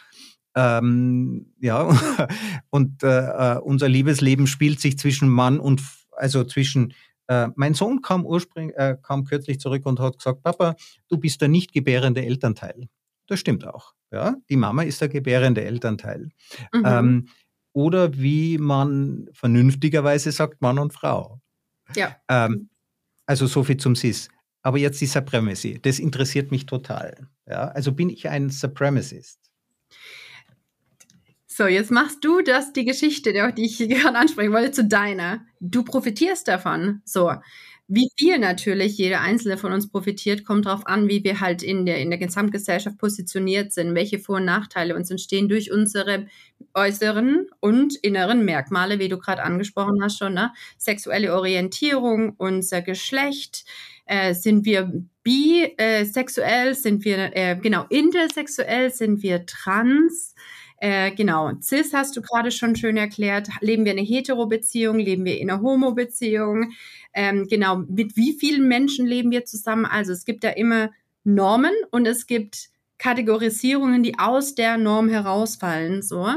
Speaker 2: ähm, ja, und äh, äh, unser Liebesleben spielt sich zwischen Mann und, also zwischen, äh, mein Sohn kam ursprünglich, äh, kam kürzlich zurück und hat gesagt, Papa, du bist der nicht gebärende Elternteil. Das stimmt auch. Ja, die Mama ist der gebärende Elternteil. Mhm. Ähm, oder wie man vernünftigerweise sagt, Mann und Frau.
Speaker 1: Ja.
Speaker 2: Ähm, also so viel zum Cis. Aber jetzt die Supremacy. Das interessiert mich total. Ja, also bin ich ein Supremacist.
Speaker 1: So, jetzt machst du das, die Geschichte, die ich gerade ansprechen wollte, zu deiner. Du profitierst davon. So. Wie viel natürlich jeder einzelne von uns profitiert, kommt darauf an, wie wir halt in der, in der Gesamtgesellschaft positioniert sind, welche Vor- und Nachteile uns entstehen durch unsere äußeren und inneren Merkmale, wie du gerade angesprochen hast schon, ne? Sexuelle Orientierung, unser Geschlecht, äh, sind wir bisexuell, sind wir, äh, genau, intersexuell, sind wir trans, äh, genau, CIS hast du gerade schon schön erklärt. Leben wir in einer Hetero-Beziehung? Leben wir in einer Homo-Beziehung? Ähm, genau, mit wie vielen Menschen leben wir zusammen? Also es gibt da immer Normen und es gibt Kategorisierungen, die aus der Norm herausfallen. So.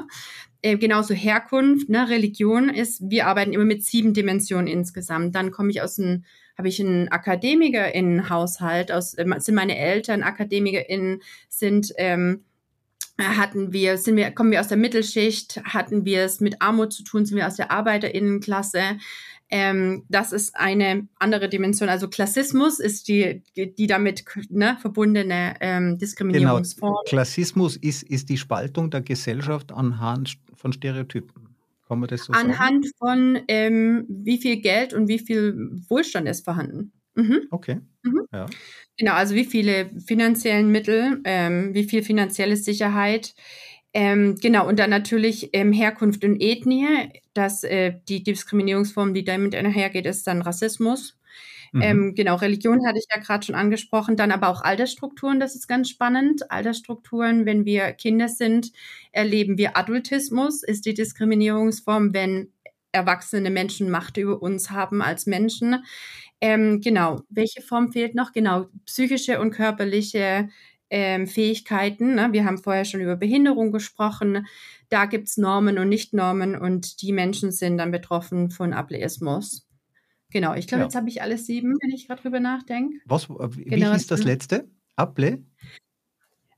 Speaker 1: Äh, genauso Herkunft, ne, Religion ist, wir arbeiten immer mit sieben Dimensionen insgesamt. Dann komme ich aus einem, habe ich einen AkademikerInnen-Haushalt, aus, äh, sind meine Eltern AkademikerInnen, sind ähm, hatten wir, sind wir, kommen wir aus der Mittelschicht, hatten wir es mit Armut zu tun, sind wir aus der Arbeiterinnenklasse. Ähm, das ist eine andere Dimension. Also Klassismus ist die, die damit ne, verbundene ähm, Diskriminierungsform. Genau.
Speaker 2: Klassismus ist, ist die Spaltung der Gesellschaft anhand von Stereotypen. Kann man das so
Speaker 1: anhand sagen? von ähm, wie viel Geld und wie viel Wohlstand ist vorhanden.
Speaker 2: Mhm. Okay.
Speaker 1: Mhm. Ja. Genau, also wie viele finanziellen Mittel, ähm, wie viel finanzielle Sicherheit. Ähm, genau, und dann natürlich ähm, Herkunft und Ethnie. dass äh, die Diskriminierungsform, die damit einhergeht, ist dann Rassismus. Mhm. Ähm, genau, Religion hatte ich ja gerade schon angesprochen, dann aber auch Altersstrukturen, das ist ganz spannend. Altersstrukturen, wenn wir Kinder sind, erleben wir Adultismus, ist die Diskriminierungsform, wenn erwachsene Menschen Macht über uns haben als Menschen. Ähm, genau, welche Form fehlt noch? Genau, psychische und körperliche ähm, Fähigkeiten. Ne? Wir haben vorher schon über Behinderung gesprochen. Da gibt es Normen und Nicht-Normen und die Menschen sind dann betroffen von Ableismus. Genau, ich glaube, ja. jetzt habe ich alles sieben, wenn ich gerade drüber nachdenke.
Speaker 2: Was, äh, wie genau, hieß das letzte? Able?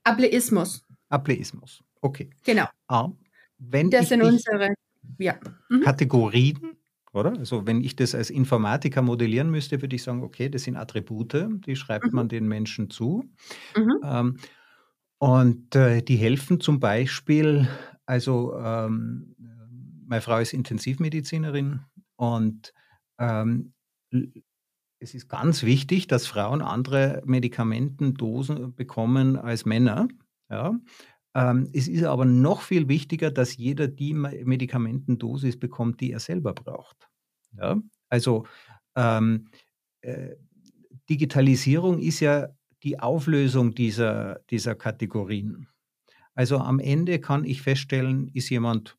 Speaker 1: Ableismus.
Speaker 2: Ableismus, okay.
Speaker 1: Genau.
Speaker 2: Ah, wenn
Speaker 1: das sind unsere ja.
Speaker 2: Mhm. Kategorien oder? Also wenn ich das als Informatiker modellieren müsste, würde ich sagen, okay, das sind Attribute, die schreibt mhm. man den Menschen zu. Mhm. Ähm, und äh, die helfen zum Beispiel, also ähm, meine Frau ist Intensivmedizinerin und ähm, es ist ganz wichtig, dass Frauen andere Medikamentendosen bekommen als Männer. Ja? Ähm, es ist aber noch viel wichtiger, dass jeder die Medikamentendosis bekommt, die er selber braucht. Ja? Also ähm, äh, Digitalisierung ist ja die Auflösung dieser, dieser Kategorien. Also am Ende kann ich feststellen, ist jemand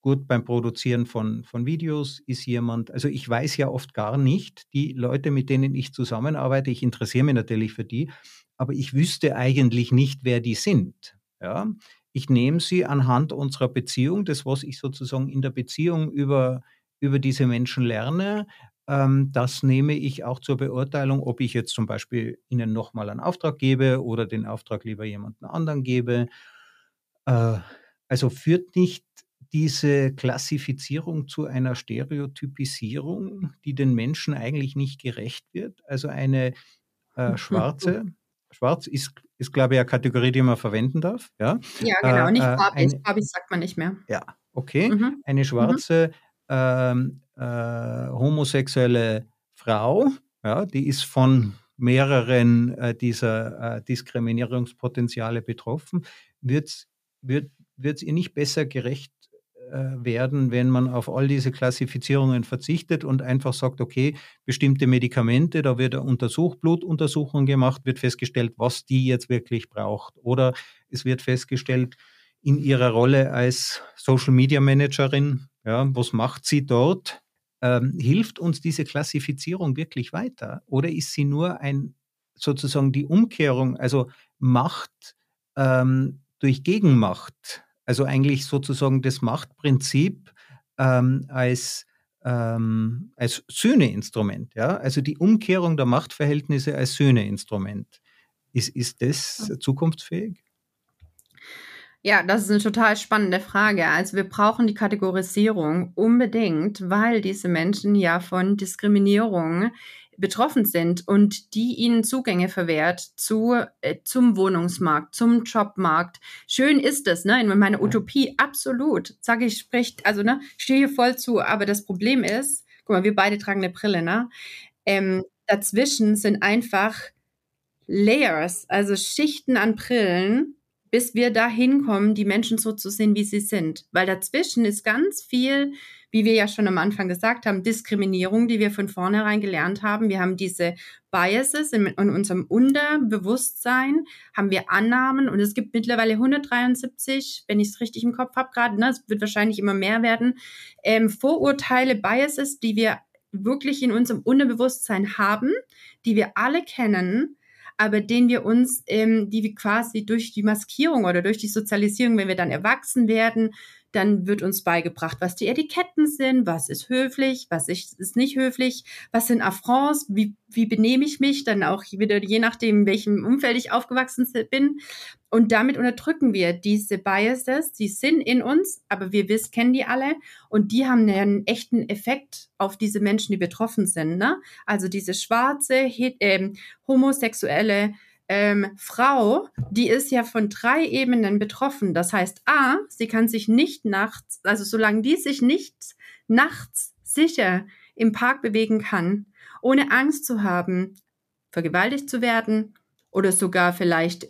Speaker 2: gut beim Produzieren von, von Videos? Ist jemand, also ich weiß ja oft gar nicht, die Leute, mit denen ich zusammenarbeite, ich interessiere mich natürlich für die, aber ich wüsste eigentlich nicht, wer die sind. Ja? Ich nehme sie anhand unserer Beziehung, das, was ich sozusagen in der Beziehung über, über diese Menschen lerne, ähm, das nehme ich auch zur Beurteilung, ob ich jetzt zum Beispiel Ihnen nochmal einen Auftrag gebe oder den Auftrag lieber jemanden anderen gebe. Äh, also führt nicht diese Klassifizierung zu einer Stereotypisierung, die den Menschen eigentlich nicht gerecht wird? Also eine äh, schwarze, schwarz ist, ist, glaube ich, eine Kategorie, die man verwenden darf. Ja,
Speaker 1: ja genau, nicht äh, farbig. Eine, farbig sagt man nicht mehr.
Speaker 2: Ja, okay. Mhm. Eine mhm. schwarze, mhm. Ähm, äh, homosexuelle Frau, ja, die ist von mehreren äh, dieser äh, Diskriminierungspotenziale betroffen, wird wird es ihr nicht besser gerecht äh, werden, wenn man auf all diese Klassifizierungen verzichtet und einfach sagt, okay, bestimmte Medikamente, da wird eine Untersuch, Blutuntersuchung gemacht, wird festgestellt, was die jetzt wirklich braucht. Oder es wird festgestellt, in ihrer Rolle als Social Media Managerin, ja, was macht sie dort? Ähm, hilft uns diese Klassifizierung wirklich weiter? Oder ist sie nur ein sozusagen die Umkehrung, also Macht ähm, durch Gegenmacht? Also eigentlich sozusagen das Machtprinzip ähm, als, ähm, als Sühneinstrument, ja? Also die Umkehrung der Machtverhältnisse als Sühneinstrument. Ist, ist das zukunftsfähig?
Speaker 1: Ja, das ist eine total spannende Frage. Also wir brauchen die Kategorisierung unbedingt, weil diese Menschen ja von Diskriminierung betroffen sind und die ihnen Zugänge verwehrt zu, äh, zum Wohnungsmarkt, zum Jobmarkt. Schön ist es, ne? In meiner Utopie, absolut. Sage ich, spricht, also, ne, stehe hier voll zu. Aber das Problem ist, guck mal, wir beide tragen eine Brille, ne? Ähm, dazwischen sind einfach Layers, also Schichten an Brillen, bis wir da hinkommen, die Menschen so zu sehen, wie sie sind. Weil dazwischen ist ganz viel, wie wir ja schon am Anfang gesagt haben, Diskriminierung, die wir von vornherein gelernt haben. Wir haben diese Biases in, in unserem Unterbewusstsein, haben wir Annahmen und es gibt mittlerweile 173, wenn ich es richtig im Kopf habe gerade, ne, es wird wahrscheinlich immer mehr werden, ähm, Vorurteile, Biases, die wir wirklich in unserem Unterbewusstsein haben, die wir alle kennen, aber den wir uns, ähm, die wir quasi durch die Maskierung oder durch die Sozialisierung, wenn wir dann erwachsen werden, dann wird uns beigebracht, was die Etiketten sind, was ist höflich, was ist nicht höflich, was sind Affronts, wie, wie benehme ich mich, dann auch wieder je nachdem, in welchem Umfeld ich aufgewachsen bin. Und damit unterdrücken wir diese Biases, die sind in uns, aber wir wissen, kennen die alle und die haben einen echten Effekt auf diese Menschen, die betroffen sind. Ne? Also diese schwarze, äh, homosexuelle ähm, Frau, die ist ja von drei Ebenen betroffen. Das heißt, A, sie kann sich nicht nachts, also solange die sich nicht nachts sicher im Park bewegen kann, ohne Angst zu haben, vergewaltigt zu werden oder sogar vielleicht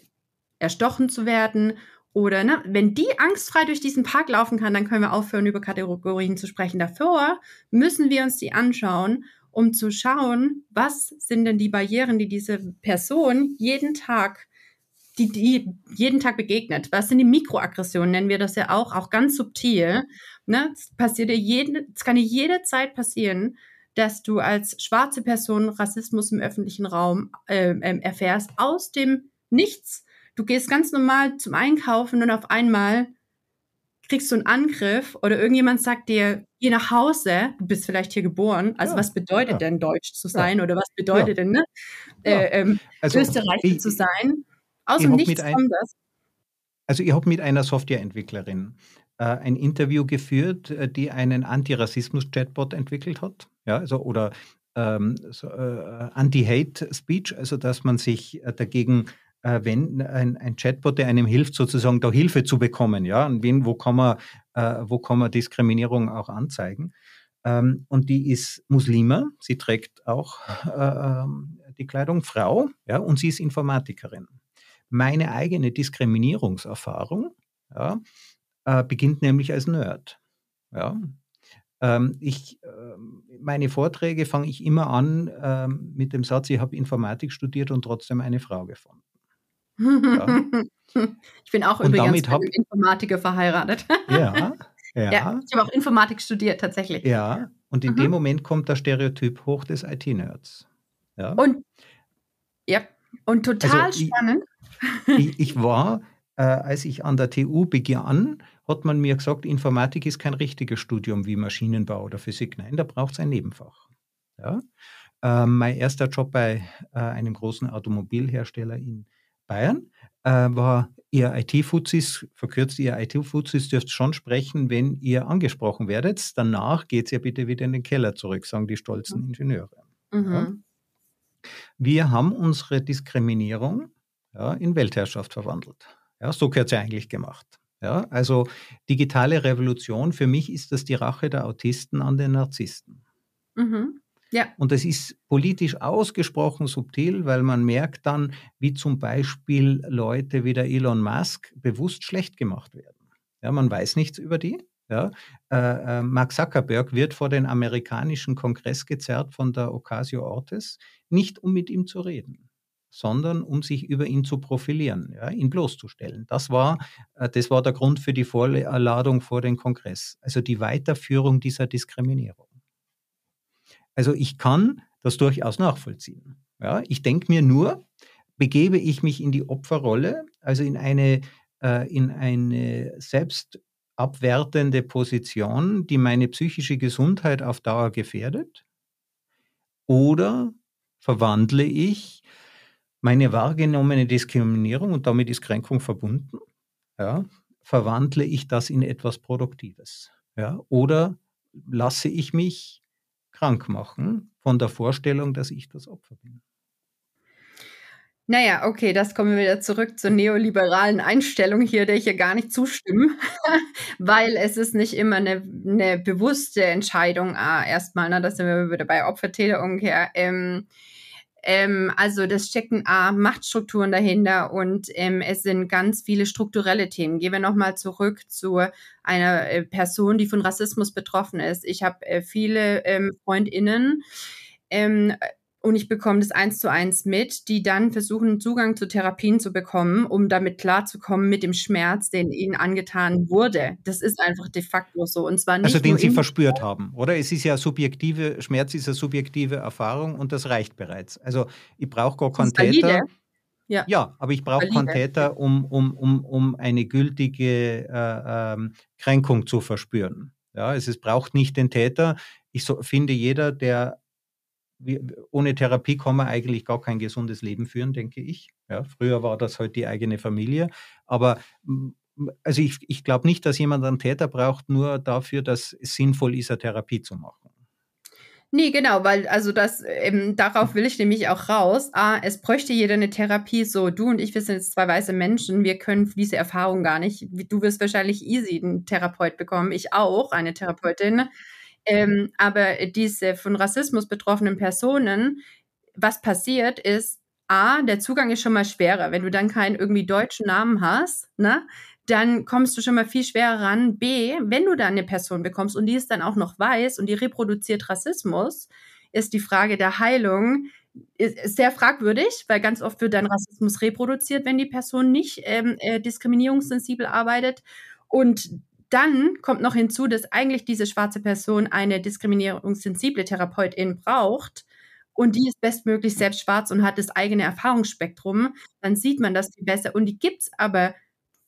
Speaker 1: erstochen zu werden oder ne, wenn die angstfrei durch diesen Park laufen kann, dann können wir aufhören, über Kategorien zu sprechen. Davor müssen wir uns die anschauen um zu schauen, was sind denn die Barrieren, die diese Person jeden Tag die, die jeden Tag begegnet. Was sind die Mikroaggressionen, nennen wir das ja auch, auch ganz subtil. Ne? Es passiert ja jede, es kann jederzeit passieren, dass du als schwarze Person Rassismus im öffentlichen Raum äh, äh, erfährst, aus dem Nichts. Du gehst ganz normal zum Einkaufen und auf einmal kriegst du einen Angriff oder irgendjemand sagt dir, geh nach Hause, du bist vielleicht hier geboren. Also ja, was bedeutet ja. denn Deutsch zu sein ja. oder was bedeutet denn ne? Äh, ähm, also, Österreicher ich, zu sein? Aus dem Nichts ein, kommt das.
Speaker 2: Also ich habe mit einer Softwareentwicklerin äh, ein Interview geführt, äh, die einen Antirassismus-Chatbot entwickelt hat. Ja, also oder ähm, so, äh, Anti-Hate-Speech, also dass man sich äh, dagegen äh, wenn ein, ein, Chatbot, der einem hilft, sozusagen da Hilfe zu bekommen, ja, und wen, wo kann man, äh, wo kann man Diskriminierung auch anzeigen. Ähm, und die ist Muslima, sie trägt auch äh, ähm, die Kleidung Frau, ja, und sie ist Informatikerin. Meine eigene Diskriminierungserfahrung ja, äh, beginnt nämlich als Nerd. Ja. Ähm, ich, ähm, meine Vorträge fange ich immer an mit dem Satz, ich habe Informatik studiert und trotzdem eine Frau gefunden.
Speaker 1: Ja. Ich bin auch und übrigens mit einem Informatiker verheiratet.
Speaker 2: Ja,
Speaker 1: Ja. ja ich habe auch Informatik studiert, tatsächlich.
Speaker 2: Ja, und in mhm. dem Moment kommt der Stereotyp hoch des IT-Nerds.
Speaker 1: Ja. Und, ja, und total also, spannend.
Speaker 2: Ich, ich war, äh, als ich an der TU begann, hat man mir gesagt, Informatik ist kein richtiges Studium wie Maschinenbau oder Physik. Nein, da braucht es ein Nebenfach. Ja? Äh, mein erster Job bei äh, einem großen Automobilhersteller in Bayern war ihr IT-Fuzis, verkürzt ihr IT-Fuzis, dürft schon sprechen, wenn ihr angesprochen werdet. Danach geht es ja bitte wieder in den Keller zurück, sagen die stolzen mhm. Ingenieure. Mhm. Ja? Wir haben unsere Diskriminierung ja, in Weltherrschaft verwandelt. Ja, so gehört es ja eigentlich gemacht. Ja, also digitale Revolution, für mich ist das die Rache der Autisten an den Narzissten. Mhm. Ja. Und das ist politisch ausgesprochen subtil, weil man merkt dann, wie zum Beispiel Leute wie der Elon Musk bewusst schlecht gemacht werden. Ja, man weiß nichts über die. Ja, äh, äh, Mark Zuckerberg wird vor den amerikanischen Kongress gezerrt von der Ocasio-Cortez, nicht um mit ihm zu reden, sondern um sich über ihn zu profilieren, ja, ihn bloßzustellen. Das war, äh, das war der Grund für die Vorladung vor den Kongress, also die Weiterführung dieser Diskriminierung. Also ich kann das durchaus nachvollziehen. Ja, ich denke mir nur, begebe ich mich in die Opferrolle, also in eine, äh, in eine selbstabwertende Position, die meine psychische Gesundheit auf Dauer gefährdet? Oder verwandle ich meine wahrgenommene Diskriminierung, und damit ist Kränkung verbunden, ja, verwandle ich das in etwas Produktives? Ja? Oder lasse ich mich krank machen von der Vorstellung, dass ich das Opfer bin.
Speaker 1: Naja, okay, das kommen wir wieder zurück zur neoliberalen Einstellung hier, der ich hier gar nicht zustimme, weil es ist nicht immer eine, eine bewusste Entscheidung, ah, erstmal, ne, da sind wir wieder bei Opfer-Täter-Umkehr, ähm, ähm, also das stecken A, Machtstrukturen dahinter und ähm, es sind ganz viele strukturelle Themen. Gehen wir nochmal zurück zu einer äh, Person, die von Rassismus betroffen ist. Ich habe äh, viele ähm, FreundInnen, ähm, und ich bekomme das eins zu eins mit, die dann versuchen, Zugang zu Therapien zu bekommen, um damit klarzukommen mit dem Schmerz, den ihnen angetan wurde. Das ist einfach de facto so. Und zwar nicht
Speaker 2: also den sie verspürt haben, oder? Es ist ja subjektive, Schmerz ist eine subjektive Erfahrung und das reicht bereits. Also ich brauche gar keinen Täter. Ja. ja, aber ich brauche keinen Täter, um, um, um, um eine gültige äh, ähm, Kränkung zu verspüren. Ja, es, es braucht nicht den Täter. Ich so, finde, jeder, der ohne Therapie kann man eigentlich gar kein gesundes Leben führen, denke ich. Ja, früher war das halt die eigene Familie. Aber also ich, ich glaube nicht, dass jemand einen Täter braucht, nur dafür, dass es sinnvoll ist, eine Therapie zu machen.
Speaker 1: Nee, genau, weil also das, ähm, darauf will ich nämlich auch raus. Ah, es bräuchte jeder eine Therapie. So, du und ich, wir sind jetzt zwei weiße Menschen, wir können diese Erfahrung gar nicht. Du wirst wahrscheinlich easy einen Therapeut bekommen, ich auch, eine Therapeutin. Ähm, aber diese von Rassismus betroffenen Personen, was passiert ist, A, der Zugang ist schon mal schwerer. Wenn du dann keinen irgendwie deutschen Namen hast, ne, dann kommst du schon mal viel schwerer ran. B, wenn du dann eine Person bekommst und die ist dann auch noch weiß und die reproduziert Rassismus, ist die Frage der Heilung ist sehr fragwürdig, weil ganz oft wird dann Rassismus reproduziert, wenn die Person nicht ähm, äh, diskriminierungssensibel arbeitet. Und dann kommt noch hinzu, dass eigentlich diese schwarze Person eine diskriminierungssensible Therapeutin braucht und die ist bestmöglich selbst schwarz und hat das eigene Erfahrungsspektrum, dann sieht man das viel besser. Und die gibt es aber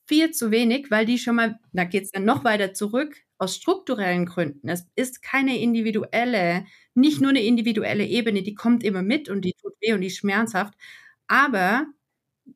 Speaker 1: viel zu wenig, weil die schon mal, da geht es dann noch weiter zurück, aus strukturellen Gründen. Es ist keine individuelle, nicht nur eine individuelle Ebene, die kommt immer mit und die tut weh und die ist schmerzhaft. Aber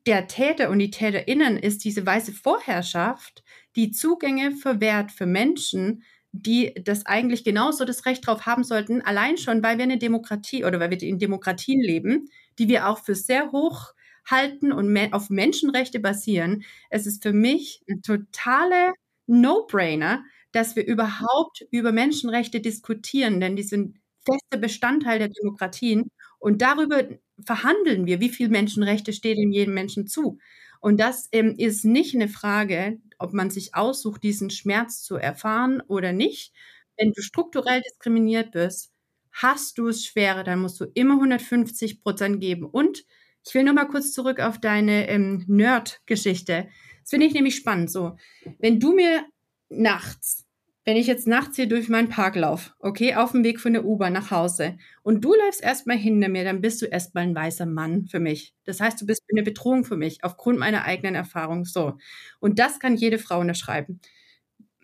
Speaker 1: der Täter und die TäterInnen ist diese weiße Vorherrschaft, die Zugänge verwehrt für Menschen, die das eigentlich genauso das Recht drauf haben sollten, allein schon, weil wir eine Demokratie oder weil wir in Demokratien leben, die wir auch für sehr hoch halten und auf Menschenrechte basieren. Es ist für mich ein totaler No-Brainer, dass wir überhaupt über Menschenrechte diskutieren, denn die sind fester Bestandteil der Demokratien und darüber verhandeln wir, wie viel Menschenrechte steht in jedem Menschen zu. Und das ähm, ist nicht eine Frage, ob man sich aussucht, diesen Schmerz zu erfahren oder nicht. Wenn du strukturell diskriminiert bist, hast du es schwerer, dann musst du immer 150 Prozent geben. Und ich will noch mal kurz zurück auf deine ähm, Nerd-Geschichte. Das finde ich nämlich spannend. So, wenn du mir nachts wenn ich jetzt nachts hier durch meinen Park laufe, okay, auf dem Weg von der U-Bahn nach Hause und du läufst erstmal hinter mir, dann bist du erstmal ein weißer Mann für mich. Das heißt, du bist eine Bedrohung für mich aufgrund meiner eigenen Erfahrung. So. Und das kann jede Frau unterschreiben.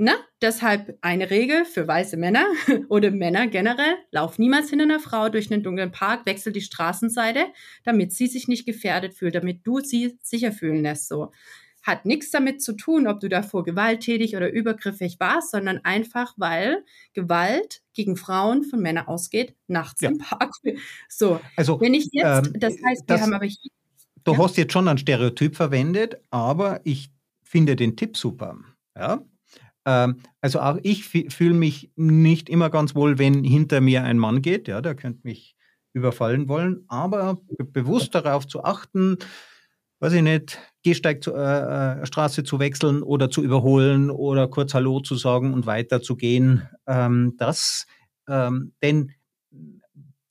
Speaker 1: Na, deshalb eine Regel für weiße Männer oder Männer generell. Lauf niemals hinter einer Frau durch einen dunklen Park, wechsel die Straßenseite, damit sie sich nicht gefährdet fühlt, damit du sie sicher fühlen lässt, so hat nichts damit zu tun, ob du davor gewalttätig oder übergriffig warst, sondern einfach, weil Gewalt gegen Frauen von Männern ausgeht, nachts ja. im Park. So,
Speaker 2: also,
Speaker 1: wenn ich jetzt, ähm, das heißt, wir das, haben aber hier.
Speaker 2: Du ja? hast jetzt schon ein Stereotyp verwendet, aber ich finde den Tipp super. Ja? Ähm, also auch ich fühle mich nicht immer ganz wohl, wenn hinter mir ein Mann geht, ja, der könnte mich überfallen wollen, aber bewusst darauf zu achten, weiß ich nicht, Gehsteig zu, äh, äh, zu wechseln oder zu überholen oder kurz Hallo zu sagen und weiter zu gehen. Ähm, das, ähm, denn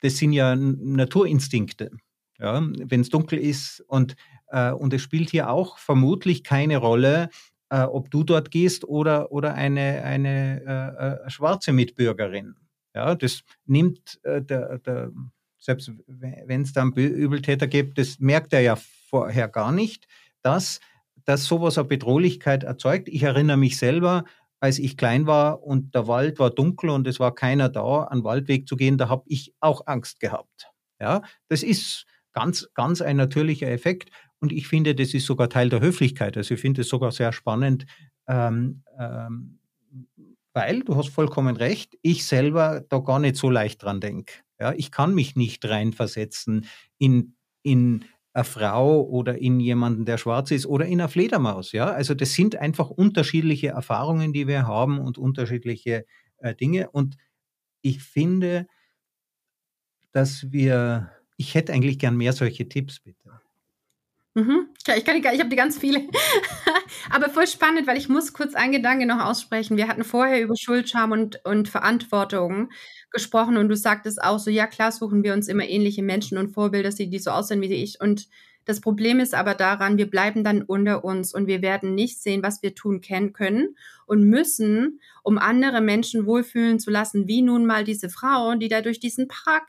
Speaker 2: das sind ja Naturinstinkte. Ja, wenn es dunkel ist und, äh, und es spielt hier auch vermutlich keine Rolle, ob du dort gehst oder, oder eine, eine schwarze Mitbürgerin. Ja, das nimmt der, der, selbst wenn es dann Übeltäter gibt, das merkt er ja vorher gar nicht, dass, dass sowas eine Bedrohlichkeit erzeugt. Ich erinnere mich selber, als ich klein war und der Wald war dunkel und es war keiner da, an Waldweg zu gehen, da habe ich auch Angst gehabt. Ja, das ist ganz, ganz ein natürlicher Effekt und ich finde, das ist sogar Teil der Höflichkeit. Also ich finde es sogar sehr spannend, ähm, ähm, weil du hast vollkommen recht, ich selber da gar nicht so leicht dran denke. Ja, ich kann mich nicht reinversetzen in, in eine Frau oder in jemanden, der schwarz ist oder in eine Fledermaus. Ja, also das sind einfach unterschiedliche Erfahrungen, die wir haben und unterschiedliche äh, Dinge. Und ich finde, dass wir, ich hätte eigentlich gern mehr solche Tipps, bitte.
Speaker 1: Mhm. Ich, ich habe die ganz viele. Aber voll spannend, weil ich muss kurz einen Gedanke noch aussprechen. Wir hatten vorher über Schuldscham und, und Verantwortung gesprochen und du sagtest auch so, ja klar suchen wir uns immer ähnliche Menschen und Vorbilder, die so aussehen wie ich. Und das Problem ist aber daran, wir bleiben dann unter uns und wir werden nicht sehen, was wir tun können und müssen, um andere Menschen wohlfühlen zu lassen, wie nun mal diese Frau, die da durch diesen Park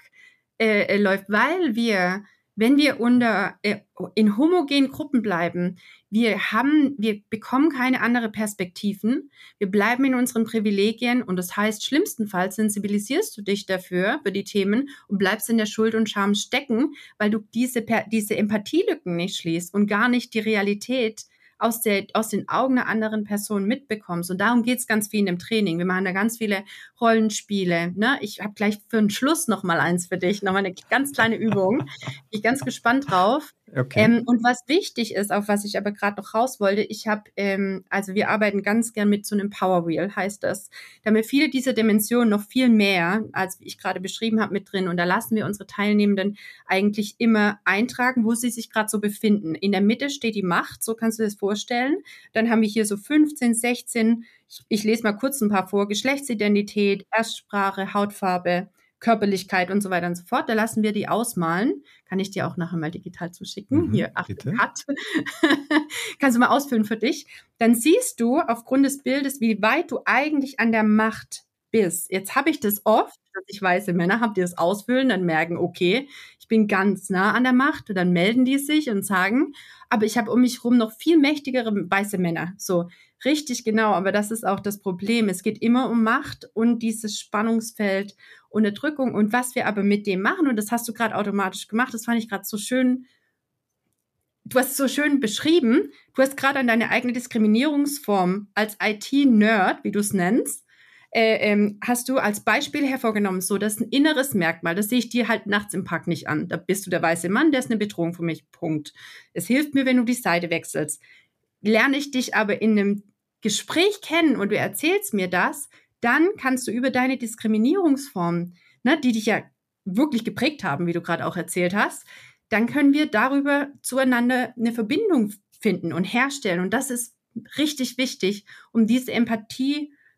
Speaker 1: äh, äh läuft, weil wir wenn wir unter, äh, in homogenen Gruppen bleiben, wir haben, wir bekommen keine anderen Perspektiven, wir bleiben in unseren Privilegien und das heißt, schlimmstenfalls sensibilisierst du dich dafür, für die Themen und bleibst in der Schuld und Scham stecken, weil du diese, diese Empathielücken nicht schließt und gar nicht die Realität aus, der, aus den Augen einer anderen Person mitbekommst. Und darum geht's ganz viel in dem Training. Wir machen da ganz viele Rollenspiele. Ne? Ich habe gleich für den Schluss noch mal eins für dich, noch mal eine ganz kleine Übung. Bin ich ganz gespannt drauf. Okay. Ähm, und was wichtig ist, auf was ich aber gerade noch raus wollte, ich habe, ähm, also wir arbeiten ganz gern mit so einem Power Wheel, heißt das. Da haben wir viele dieser Dimensionen noch viel mehr, als ich gerade beschrieben habe, mit drin. Und da lassen wir unsere Teilnehmenden eigentlich immer eintragen, wo sie sich gerade so befinden. In der Mitte steht die Macht, so kannst du das vorstellen. Dann haben wir hier so 15, 16, ich, ich lese mal kurz ein paar vor, Geschlechtsidentität, Erstsprache, Hautfarbe, Körperlichkeit und so weiter und so fort. Da lassen wir die ausmalen. Kann ich dir auch nachher mal digital zuschicken. Mhm, Hier, Achtung, Cut. Kannst du mal ausfüllen für dich. Dann siehst du aufgrund des Bildes, wie weit du eigentlich an der Macht bist. Jetzt habe ich das oft, dass ich weiße Männer habe, die das ausfüllen, dann merken, okay, ich bin ganz nah an der Macht und dann melden die sich und sagen, aber ich habe um mich herum noch viel mächtigere weiße Männer. So, richtig genau, aber das ist auch das Problem. Es geht immer um Macht und dieses Spannungsfeld Unterdrückung. Und was wir aber mit dem machen, und das hast du gerade automatisch gemacht, das fand ich gerade so schön. Du hast es so schön beschrieben. Du hast gerade an deine eigene Diskriminierungsform als IT-Nerd, wie du es nennst, äh, ähm, hast du als Beispiel hervorgenommen, so das ist ein inneres Merkmal, das sehe ich dir halt nachts im Park nicht an. Da bist du der weiße Mann, der ist eine Bedrohung für mich. Punkt. Es hilft mir, wenn du die Seite wechselst. Lerne ich dich aber in einem Gespräch kennen und du erzählst mir das, dann kannst du über deine Diskriminierungsformen, ne, die dich ja wirklich geprägt haben, wie du gerade auch erzählt hast, dann können wir darüber zueinander eine Verbindung finden und herstellen. Und das ist richtig wichtig, um diese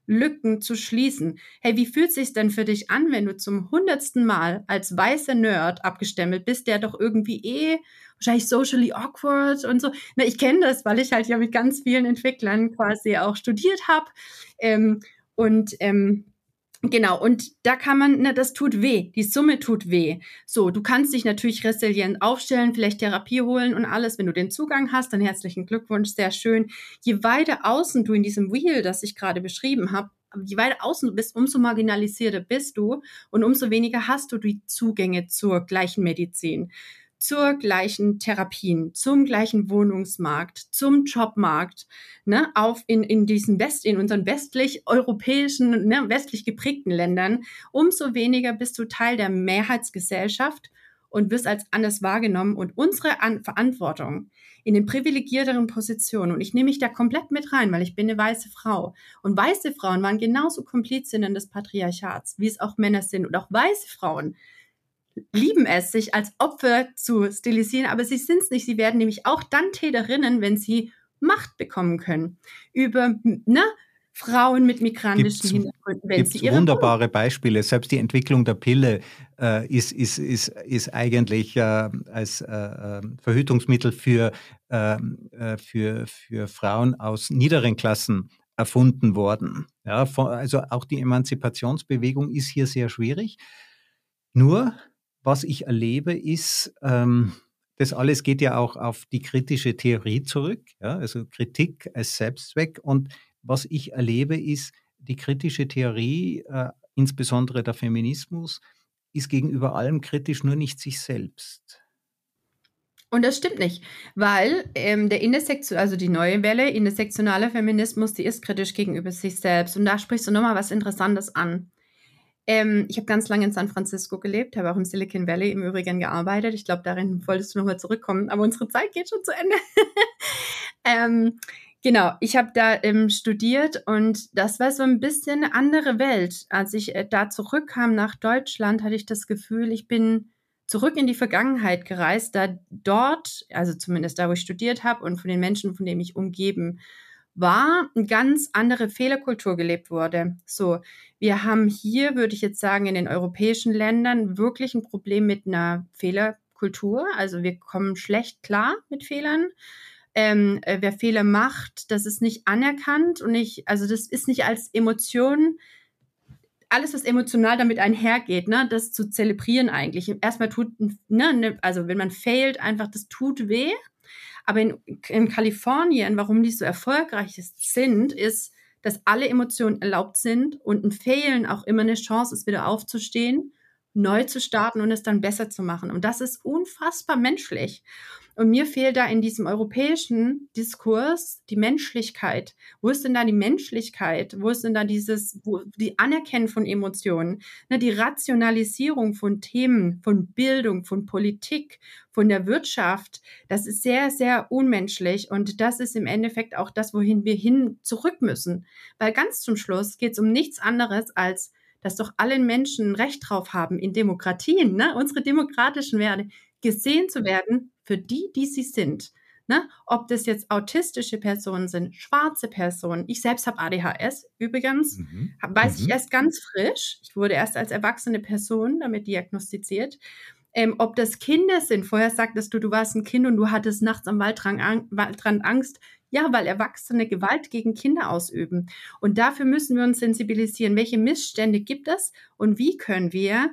Speaker 1: Empathielücken zu schließen. Hey, wie fühlt sich denn für dich an, wenn du zum hundertsten Mal als weißer Nerd abgestempelt bist, der doch irgendwie eh wahrscheinlich socially awkward und so. Na, ich kenne das, weil ich halt ja mit ganz vielen Entwicklern quasi auch studiert habe. Ähm, Und ähm, Genau, und da kann man, na, das tut weh, die Summe tut weh. So, du kannst dich natürlich resilient aufstellen, vielleicht Therapie holen und alles, wenn du den Zugang hast, dann herzlichen Glückwunsch, sehr schön. Je weiter außen du in diesem Wheel, das ich gerade beschrieben habe, je weiter außen du bist, umso marginalisierter bist du und umso weniger hast du die Zugänge zur gleichen Medizin zur gleichen Therapien, zum gleichen Wohnungsmarkt, zum Jobmarkt, ne, auf in, in diesen West, in unseren westlich europäischen, ne, westlich geprägten Ländern, umso weniger bist du Teil der Mehrheitsgesellschaft und wirst als anders wahrgenommen und unsere An Verantwortung in den privilegierteren Positionen, und ich nehme mich da komplett mit rein, weil ich bin eine weiße Frau. Und weiße Frauen waren genauso Komplizinnen des Patriarchats, wie es auch Männer sind. Und auch weiße Frauen lieben es, sich als Opfer zu stilisieren, aber sie sind es nicht. Sie werden nämlich auch dann Täterinnen, wenn sie Macht bekommen können über ne, Frauen mit migrantischen gibt's, Hintergründen.
Speaker 2: Wenn sie ihre wunderbare Beispiele. Selbst die Entwicklung der Pille äh, ist, ist, ist, ist eigentlich äh, als äh, ähm, Verhütungsmittel für, ähm, äh, für, für Frauen aus niederen Klassen erfunden worden. Ja, von, also auch die Emanzipationsbewegung ist hier sehr schwierig. Nur was ich erlebe, ist, ähm, das alles geht ja auch auf die kritische Theorie zurück, ja, also Kritik als Selbstzweck. Und was ich erlebe, ist, die kritische Theorie, äh, insbesondere der Feminismus, ist gegenüber allem kritisch, nur nicht sich selbst.
Speaker 1: Und das stimmt nicht, weil ähm, der Intersektion, also die neue Welle, intersektionale Feminismus, die ist kritisch gegenüber sich selbst. Und da sprichst du nochmal was Interessantes an. Ähm, ich habe ganz lange in San Francisco gelebt, habe auch im Silicon Valley im Übrigen gearbeitet. Ich glaube, darin wolltest du nochmal zurückkommen, aber unsere Zeit geht schon zu Ende. ähm, genau, ich habe da ähm, studiert und das war so ein bisschen eine andere Welt. Als ich äh, da zurückkam nach Deutschland, hatte ich das Gefühl, ich bin zurück in die Vergangenheit gereist, da dort, also zumindest da, wo ich studiert habe und von den Menschen, von denen ich umgeben war, eine ganz andere Fehlerkultur gelebt wurde. So, wir haben hier, würde ich jetzt sagen, in den europäischen Ländern wirklich ein Problem mit einer Fehlerkultur. Also wir kommen schlecht klar mit Fehlern. Ähm, äh, wer Fehler macht, das ist nicht anerkannt und nicht, also das ist nicht als Emotion, alles, was emotional damit einhergeht, ne, das zu zelebrieren eigentlich. Erstmal tut, ne, ne also wenn man failt, einfach, das tut weh. Aber in, in Kalifornien, warum die so erfolgreich sind, ist, dass alle Emotionen erlaubt sind und ein Fehlen auch immer eine Chance ist, wieder aufzustehen, neu zu starten und es dann besser zu machen. Und das ist unfassbar menschlich. Und mir fehlt da in diesem europäischen Diskurs die Menschlichkeit. Wo ist denn da die Menschlichkeit? Wo ist denn da dieses, wo, die Anerkennen von Emotionen, ne, die Rationalisierung von Themen, von Bildung, von Politik, von der Wirtschaft? Das ist sehr, sehr unmenschlich. Und das ist im Endeffekt auch das, wohin wir hin zurück müssen. Weil ganz zum Schluss geht es um nichts anderes als dass doch alle Menschen Recht drauf haben in Demokratien, ne? unsere demokratischen Werte, gesehen zu werden für die, die sie sind. Ne? Ob das jetzt autistische Personen sind, schwarze Personen. Ich selbst habe ADHS übrigens, mhm. weiß mhm. ich erst ganz frisch. Ich wurde erst als erwachsene Person damit diagnostiziert. Ähm, ob das Kinder sind. Vorher sagtest du, du warst ein Kind und du hattest nachts am Waldrand, Waldrand Angst. Ja, weil Erwachsene Gewalt gegen Kinder ausüben. Und dafür müssen wir uns sensibilisieren. Welche Missstände gibt es und wie können wir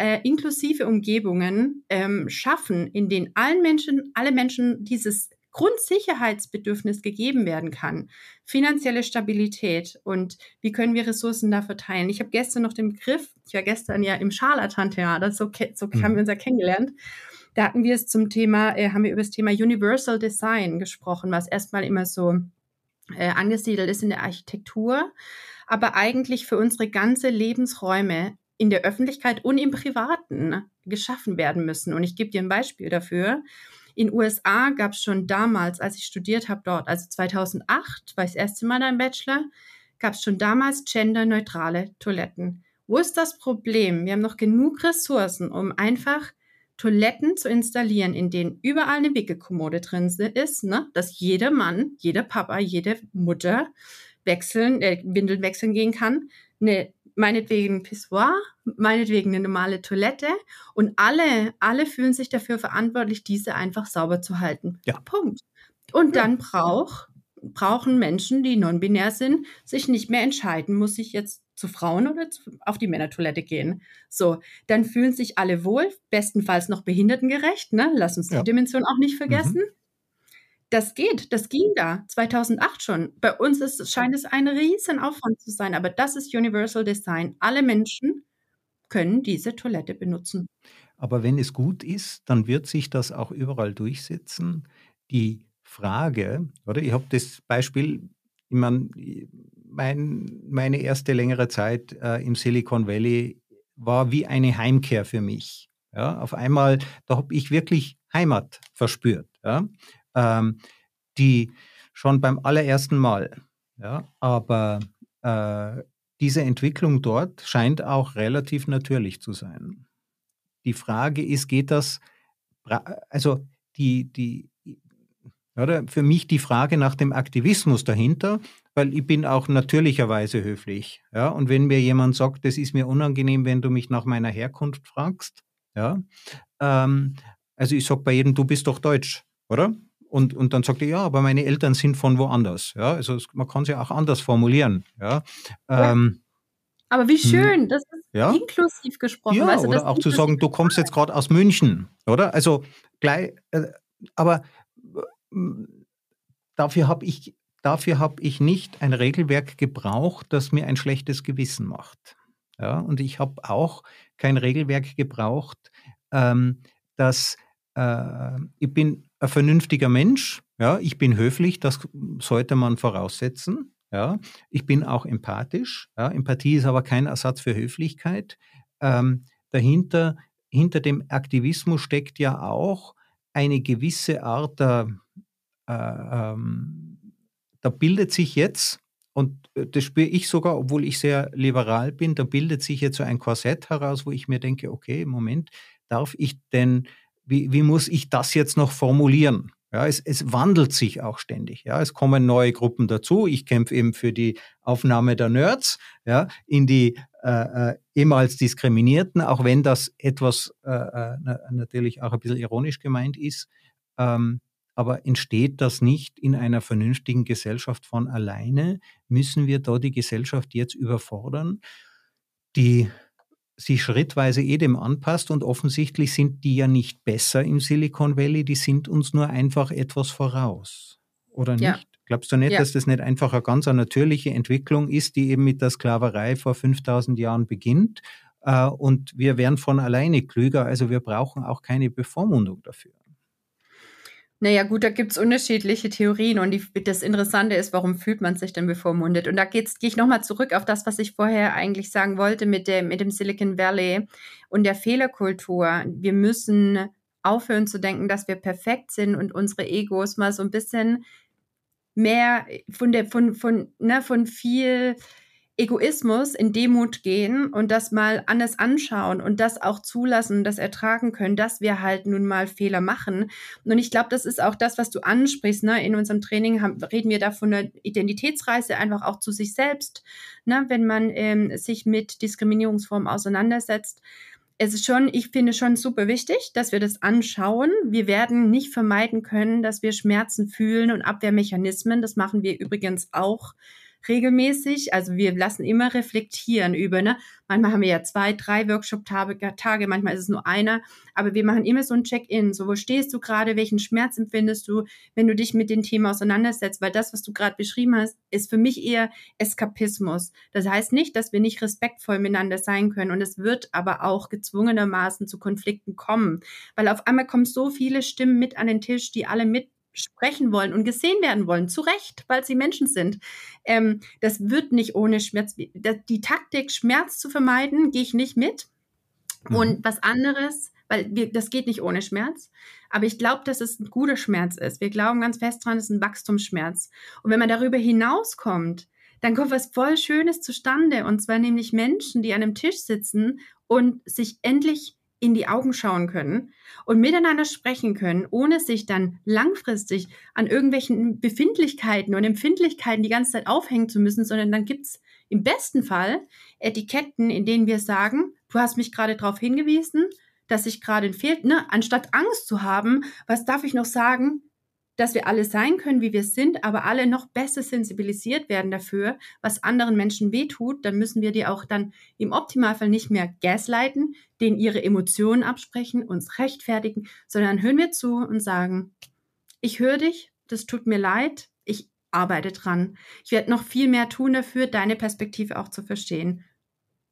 Speaker 1: äh, inklusive Umgebungen ähm, schaffen, in denen allen Menschen, alle Menschen dieses Grundsicherheitsbedürfnis gegeben werden kann, finanzielle Stabilität und wie können wir Ressourcen da verteilen. Ich habe gestern noch den Begriff, ich war gestern ja im Scharlatan-Theater, so, so mhm. haben wir uns ja kennengelernt. Da hatten wir es zum Thema, äh, haben wir über das Thema Universal Design gesprochen, was erstmal immer so äh, angesiedelt ist in der Architektur, aber eigentlich für unsere ganze Lebensräume in der Öffentlichkeit und im Privaten geschaffen werden müssen. Und ich gebe dir ein Beispiel dafür. In USA gab es schon damals, als ich studiert habe dort, also 2008, war ich das erste Mal im Bachelor, gab es schon damals genderneutrale Toiletten. Wo ist das Problem? Wir haben noch genug Ressourcen, um einfach Toiletten zu installieren, in denen überall eine Wickelkommode drin ist, ne? dass jeder Mann, jeder Papa, jede Mutter wechseln, äh, Windeln wechseln gehen kann, eine meinetwegen Pissoir, meinetwegen eine normale Toilette und alle, alle fühlen sich dafür verantwortlich, diese einfach sauber zu halten.
Speaker 2: Ja.
Speaker 1: Punkt. Und dann braucht brauchen Menschen, die non-binär sind, sich nicht mehr entscheiden, muss ich jetzt zu Frauen oder zu, auf die Männertoilette gehen. So, dann fühlen sich alle wohl, bestenfalls noch behindertengerecht, ne? Lass uns ja. die Dimension auch nicht vergessen. Mhm. Das geht, das ging da 2008 schon. Bei uns ist, scheint es ein Riesenaufwand zu sein, aber das ist Universal Design. Alle Menschen können diese Toilette benutzen.
Speaker 2: Aber wenn es gut ist, dann wird sich das auch überall durchsetzen. Die Frage, oder ich habe das Beispiel, ich mein, mein, meine erste längere Zeit äh, im Silicon Valley war wie eine Heimkehr für mich. Ja, auf einmal, da habe ich wirklich Heimat verspürt. Ja ähm, die schon beim allerersten Mal. Ja, aber äh, diese Entwicklung dort scheint auch relativ natürlich zu sein. Die Frage ist, geht das, also die, die, oder für mich die Frage nach dem Aktivismus dahinter, weil ich bin auch natürlicherweise höflich. Ja, und wenn mir jemand sagt, das ist mir unangenehm, wenn du mich nach meiner Herkunft fragst, ja, ähm, also ich sage bei jedem, du bist doch deutsch, oder? Und, und dann sagt er, ja, aber meine Eltern sind von woanders. Ja, also man kann es ja auch anders formulieren. Ja. Ähm,
Speaker 1: aber wie hm. schön, das ist ja? inklusiv gesprochen.
Speaker 2: Ja, weißt du, oder auch zu sagen, du kommst jetzt gerade aus München, oder? Also gleich, äh, aber äh, dafür habe ich, dafür habe ich nicht ein Regelwerk gebraucht, das mir ein schlechtes Gewissen macht. Ja, und ich habe auch kein Regelwerk gebraucht, ähm, das äh, ich bin ein vernünftiger Mensch, ja, ich bin höflich, das sollte man voraussetzen. Ja, ich bin auch empathisch. Ja, Empathie ist aber kein Ersatz für Höflichkeit. Ähm, dahinter, hinter dem Aktivismus steckt ja auch eine gewisse Art der, äh, ähm, da bildet sich jetzt, und äh, das spüre ich sogar, obwohl ich sehr liberal bin, da bildet sich jetzt so ein Korsett heraus, wo ich mir denke, okay, Moment, darf ich denn wie, wie muss ich das jetzt noch formulieren? Ja, es, es wandelt sich auch ständig. Ja, es kommen neue Gruppen dazu. Ich kämpfe eben für die Aufnahme der Nerds ja, in die äh, äh, ehemals Diskriminierten, auch wenn das etwas äh, äh natürlich auch ein bisschen ironisch gemeint ist. Ähm, aber entsteht das nicht in einer vernünftigen Gesellschaft von alleine? Müssen wir da die Gesellschaft jetzt überfordern? Die sich schrittweise eh dem anpasst und offensichtlich sind die ja nicht besser im Silicon Valley, die sind uns nur einfach etwas voraus. Oder nicht? Ja. Glaubst du nicht, ja. dass das nicht einfach eine ganz natürliche Entwicklung ist, die eben mit der Sklaverei vor 5000 Jahren beginnt? Äh, und wir werden von alleine klüger, also wir brauchen auch keine Bevormundung dafür.
Speaker 1: Naja, gut, da gibt's unterschiedliche Theorien und die, das Interessante ist, warum fühlt man sich denn bevormundet? Und da gehe ich nochmal zurück auf das, was ich vorher eigentlich sagen wollte mit dem, mit dem Silicon Valley und der Fehlerkultur. Wir müssen aufhören zu denken, dass wir perfekt sind und unsere Egos mal so ein bisschen mehr von der, von, von, ne, von viel Egoismus in Demut gehen und das mal anders anschauen und das auch zulassen und das ertragen können, dass wir halt nun mal Fehler machen. Und ich glaube, das ist auch das, was du ansprichst. Ne? In unserem Training haben, reden wir da von einer Identitätsreise einfach auch zu sich selbst. Ne? Wenn man ähm, sich mit Diskriminierungsformen auseinandersetzt, es ist schon, ich finde schon super wichtig, dass wir das anschauen. Wir werden nicht vermeiden können, dass wir Schmerzen fühlen und Abwehrmechanismen. Das machen wir übrigens auch regelmäßig. Also wir lassen immer reflektieren über, ne? Manchmal haben wir ja zwei, drei Workshop-Tage, manchmal ist es nur einer, aber wir machen immer so ein Check-in. So, wo stehst du gerade? Welchen Schmerz empfindest du, wenn du dich mit dem Thema auseinandersetzt? Weil das, was du gerade beschrieben hast, ist für mich eher Eskapismus. Das heißt nicht, dass wir nicht respektvoll miteinander sein können und es wird aber auch gezwungenermaßen zu Konflikten kommen, weil auf einmal kommen so viele Stimmen mit an den Tisch, die alle mit sprechen wollen und gesehen werden wollen, zu Recht, weil sie Menschen sind. Ähm, das wird nicht ohne Schmerz. Die Taktik, Schmerz zu vermeiden, gehe ich nicht mit. Mhm. Und was anderes, weil wir, das geht nicht ohne Schmerz. Aber ich glaube, dass es ein guter Schmerz ist. Wir glauben ganz fest dran, es ist ein Wachstumsschmerz. Und wenn man darüber hinauskommt, dann kommt was voll Schönes zustande. Und zwar nämlich Menschen, die an einem Tisch sitzen und sich endlich in die Augen schauen können und miteinander sprechen können, ohne sich dann langfristig an irgendwelchen Befindlichkeiten und Empfindlichkeiten die ganze Zeit aufhängen zu müssen, sondern dann gibt's im besten Fall Etiketten, in denen wir sagen, du hast mich gerade darauf hingewiesen, dass ich gerade fehlt, ne? anstatt Angst zu haben, was darf ich noch sagen? Dass wir alle sein können, wie wir sind, aber alle noch besser sensibilisiert werden dafür, was anderen Menschen wehtut, dann müssen wir die auch dann im Optimalfall nicht mehr gaslighten, denen ihre Emotionen absprechen, uns rechtfertigen, sondern hören wir zu und sagen, ich höre dich, das tut mir leid, ich arbeite dran. Ich werde noch viel mehr tun dafür, deine Perspektive auch zu verstehen.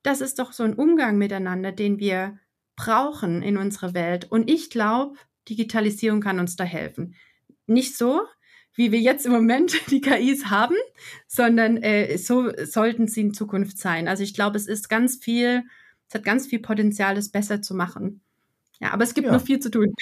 Speaker 1: Das ist doch so ein Umgang miteinander, den wir brauchen in unserer Welt. Und ich glaube, Digitalisierung kann uns da helfen. Nicht so, wie wir jetzt im Moment die KIs haben, sondern äh, so sollten sie in Zukunft sein. Also ich glaube, es ist ganz viel, es hat ganz viel Potenzial, es besser zu machen. Ja, aber es gibt ja. noch viel zu tun.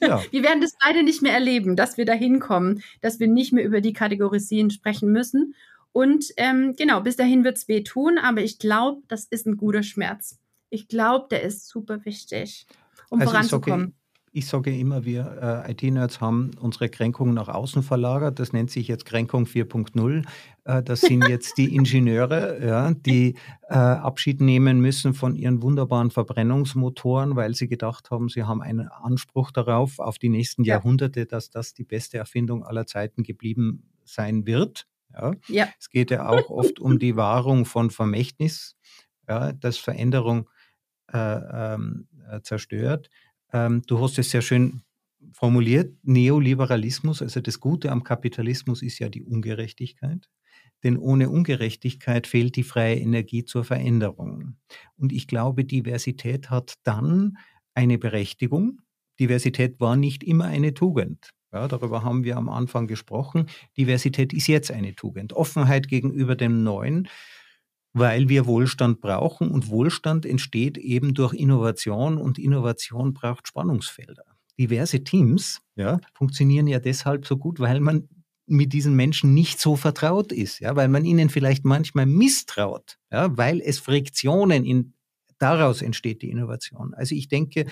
Speaker 1: Ja. Wir werden das beide nicht mehr erleben, dass wir da hinkommen, dass wir nicht mehr über die Kategorien sprechen müssen. Und ähm, genau, bis dahin wird es weh tun, aber ich glaube, das ist ein guter Schmerz. Ich glaube, der ist super wichtig, um also voranzukommen.
Speaker 2: Ich sage immer, wir äh, IT-Nerds haben unsere Kränkung nach außen verlagert. Das nennt sich jetzt Kränkung 4.0. Äh, das sind jetzt die Ingenieure, ja, die äh, Abschied nehmen müssen von ihren wunderbaren Verbrennungsmotoren, weil sie gedacht haben, sie haben einen Anspruch darauf, auf die nächsten ja. Jahrhunderte, dass das die beste Erfindung aller Zeiten geblieben sein wird. Ja. ja. Es geht ja auch oft um die Wahrung von Vermächtnis, ja, dass Veränderung äh, ähm, äh, zerstört. Ähm, du hast es sehr schön formuliert, Neoliberalismus, also das Gute am Kapitalismus ist ja die Ungerechtigkeit. Denn ohne Ungerechtigkeit fehlt die freie Energie zur Veränderung. Und ich glaube, Diversität hat dann eine Berechtigung. Diversität war nicht immer eine Tugend. Ja, darüber haben wir am Anfang gesprochen. Diversität ist jetzt eine Tugend. Offenheit gegenüber dem Neuen weil wir Wohlstand brauchen und Wohlstand entsteht eben durch Innovation und Innovation braucht Spannungsfelder. Diverse Teams ja, funktionieren ja deshalb so gut, weil man mit diesen Menschen nicht so vertraut ist, ja, weil man ihnen vielleicht manchmal misstraut, ja, weil es Friktionen in, daraus entsteht die Innovation. Also ich denke,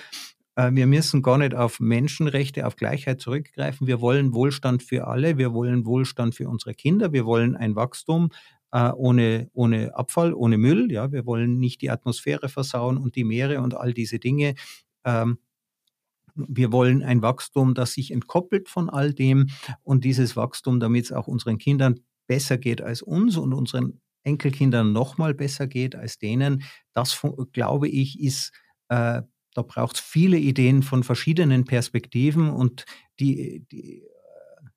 Speaker 2: äh, wir müssen gar nicht auf Menschenrechte, auf Gleichheit zurückgreifen. Wir wollen Wohlstand für alle. Wir wollen Wohlstand für unsere Kinder. Wir wollen ein Wachstum, äh, ohne, ohne Abfall, ohne Müll. Ja, wir wollen nicht die Atmosphäre versauen und die Meere und all diese Dinge. Ähm, wir wollen ein Wachstum, das sich entkoppelt von all dem und dieses Wachstum, damit es auch unseren Kindern besser geht als uns und unseren Enkelkindern noch mal besser geht als denen. Das, glaube ich, ist, äh, da braucht es viele Ideen von verschiedenen Perspektiven und die, die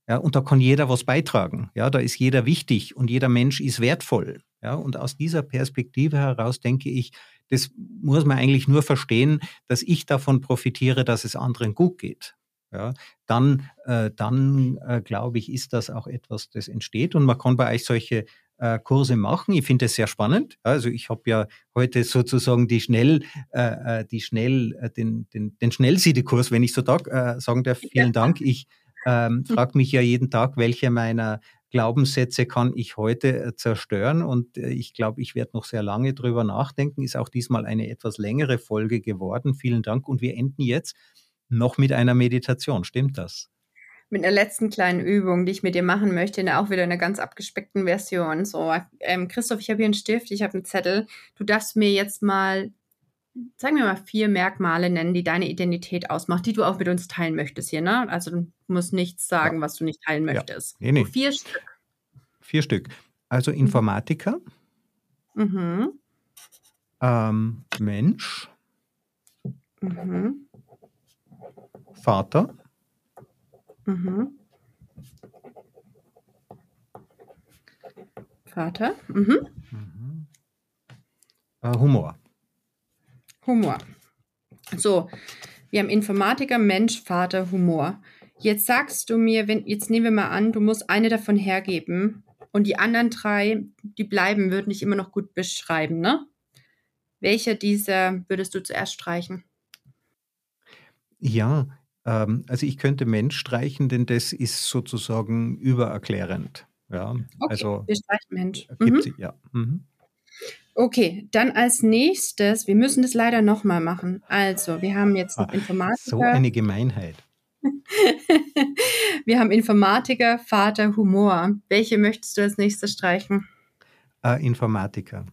Speaker 2: ja, und da kann jeder was beitragen. Ja, da ist jeder wichtig und jeder Mensch ist wertvoll. Ja, und aus dieser Perspektive heraus denke ich, das muss man eigentlich nur verstehen, dass ich davon profitiere, dass es anderen gut geht. Ja, dann, äh, dann äh, glaube ich, ist das auch etwas, das entsteht und man kann bei euch solche äh, Kurse machen. Ich finde es sehr spannend. Also ich habe ja heute sozusagen die schnell, äh, äh die schnell, äh, den, den, den Schnellsiedekurs, wenn ich so da, sagen darf. Vielen ja. Dank. Ich ähm, hm. frage mich ja jeden Tag, welche meiner Glaubenssätze kann ich heute äh, zerstören? Und äh, ich glaube, ich werde noch sehr lange drüber nachdenken. Ist auch diesmal eine etwas längere Folge geworden. Vielen Dank. Und wir enden jetzt noch mit einer Meditation. Stimmt das?
Speaker 1: Mit einer letzten kleinen Übung, die ich mit dir machen möchte, in auch wieder einer ganz abgespeckten Version. So, ähm, Christoph, ich habe hier einen Stift, ich habe einen Zettel. Du darfst mir jetzt mal sagen wir mal, vier Merkmale nennen, die deine Identität ausmacht, die du auch mit uns teilen möchtest hier, ne? Also du musst nichts sagen, ja. was du nicht teilen möchtest. Ja. Nee, nee. Vier Stück.
Speaker 2: Vier Stück. Also mhm. Informatiker, mhm. Ähm, Mensch, mhm. Vater, mhm.
Speaker 1: Vater, mhm. mhm.
Speaker 2: Äh, Humor.
Speaker 1: Humor. So, wir haben Informatiker, Mensch, Vater, Humor. Jetzt sagst du mir, wenn, jetzt nehmen wir mal an, du musst eine davon hergeben und die anderen drei, die bleiben, würden dich immer noch gut beschreiben, ne? Welcher dieser würdest du zuerst streichen?
Speaker 2: Ja, ähm, also ich könnte Mensch streichen, denn das ist sozusagen übererklärend. Ja, okay, also
Speaker 1: wir streichen Mensch. Mhm. Ja. Mhm. Okay, dann als nächstes, wir müssen das leider nochmal machen. Also, wir haben jetzt noch ah, Informatiker.
Speaker 2: So eine Gemeinheit.
Speaker 1: wir haben Informatiker, Vater, Humor. Welche möchtest du als nächstes streichen?
Speaker 2: Uh, Informatiker.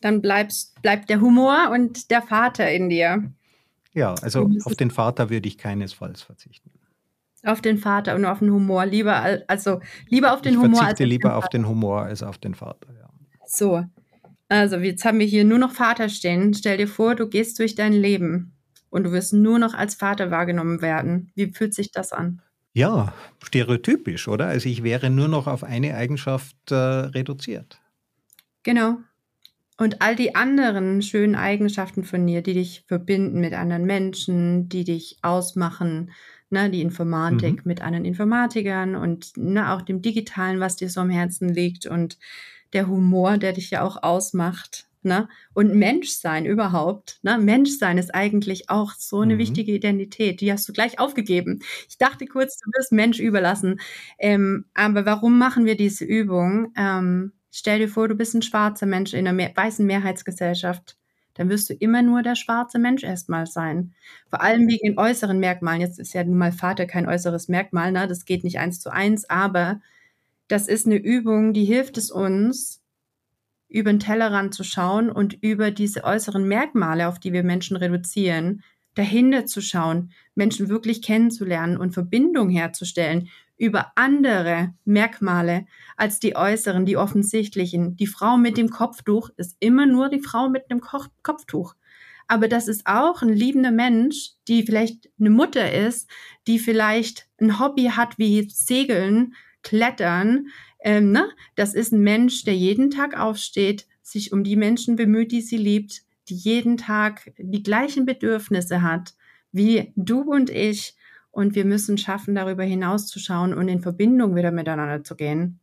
Speaker 1: Dann bleibst, bleibt der Humor und der Vater in dir.
Speaker 2: Ja, also auf den Vater würde ich keinesfalls verzichten.
Speaker 1: Auf den Vater und auf den Humor. Lieber, also lieber auf den
Speaker 2: ich
Speaker 1: Humor.
Speaker 2: Ich verzichte lieber auf den Humor als auf den Vater. Ja.
Speaker 1: So, also jetzt haben wir hier nur noch Vater stehen. Stell dir vor, du gehst durch dein Leben und du wirst nur noch als Vater wahrgenommen werden. Wie fühlt sich das an?
Speaker 2: Ja, stereotypisch, oder? Also ich wäre nur noch auf eine Eigenschaft äh, reduziert.
Speaker 1: Genau. Und all die anderen schönen Eigenschaften von dir, die dich verbinden mit anderen Menschen, die dich ausmachen, ne, die Informatik mhm. mit anderen Informatikern und ne, auch dem Digitalen, was dir so am Herzen liegt und der Humor, der dich ja auch ausmacht. Ne? Und Menschsein überhaupt. Ne? Menschsein ist eigentlich auch so eine mhm. wichtige Identität. Die hast du gleich aufgegeben. Ich dachte kurz, du wirst Mensch überlassen. Ähm, aber warum machen wir diese Übung? Ähm, stell dir vor, du bist ein schwarzer Mensch in einer mehr weißen Mehrheitsgesellschaft. Dann wirst du immer nur der schwarze Mensch erstmal sein. Vor allem wegen den äußeren Merkmalen. Jetzt ist ja nun mal Vater kein äußeres Merkmal, ne? Das geht nicht eins zu eins, aber das ist eine Übung, die hilft es uns, über den Tellerrand zu schauen und über diese äußeren Merkmale, auf die wir Menschen reduzieren, dahinter zu schauen, Menschen wirklich kennenzulernen und Verbindung herzustellen über andere Merkmale als die äußeren, die offensichtlichen. Die Frau mit dem Kopftuch ist immer nur die Frau mit einem Ko Kopftuch. Aber das ist auch ein liebender Mensch, die vielleicht eine Mutter ist, die vielleicht ein Hobby hat wie Segeln, Klettern. Ähm, ne? Das ist ein Mensch, der jeden Tag aufsteht, sich um die Menschen bemüht, die sie liebt, die jeden Tag die gleichen Bedürfnisse hat wie du und ich. Und wir müssen schaffen, darüber hinauszuschauen und in Verbindung wieder miteinander zu gehen.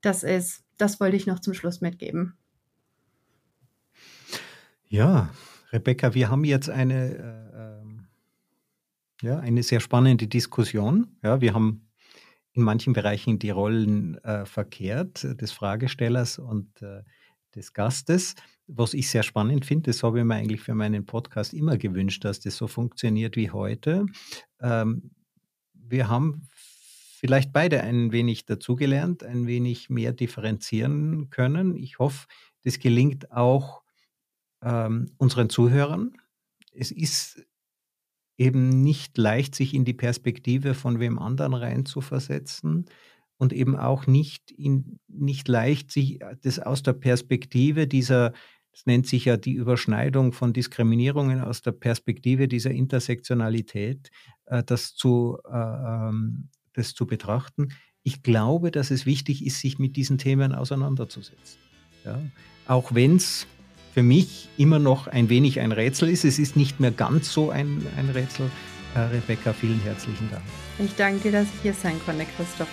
Speaker 1: Das ist, das wollte ich noch zum Schluss mitgeben.
Speaker 2: Ja, Rebecca, wir haben jetzt eine, äh, ähm, ja, eine sehr spannende Diskussion. Ja, wir haben in manchen Bereichen die Rollen äh, verkehrt, des Fragestellers und äh, des Gastes. Was ich sehr spannend finde, das habe ich mir eigentlich für meinen Podcast immer gewünscht, dass das so funktioniert wie heute. Ähm, wir haben vielleicht beide ein wenig dazugelernt, ein wenig mehr differenzieren können. Ich hoffe, das gelingt auch ähm, unseren Zuhörern. Es ist eben nicht leicht, sich in die Perspektive von wem anderen reinzuversetzen und eben auch nicht, in, nicht leicht, sich das aus der Perspektive dieser, das nennt sich ja die Überschneidung von Diskriminierungen aus der Perspektive dieser Intersektionalität, äh, das, zu, äh, ähm, das zu betrachten. Ich glaube, dass es wichtig ist, sich mit diesen Themen auseinanderzusetzen. Ja? Auch wenn es für mich immer noch ein wenig ein Rätsel ist. Es ist nicht mehr ganz so ein, ein Rätsel. Äh, Rebecca, vielen herzlichen Dank.
Speaker 1: Ich danke dir, dass ich hier sein konnte, Christoph.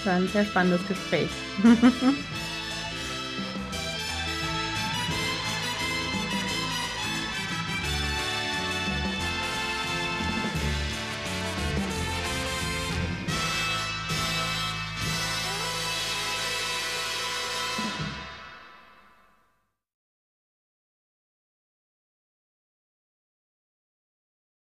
Speaker 1: Es war ein sehr spannendes Gespräch.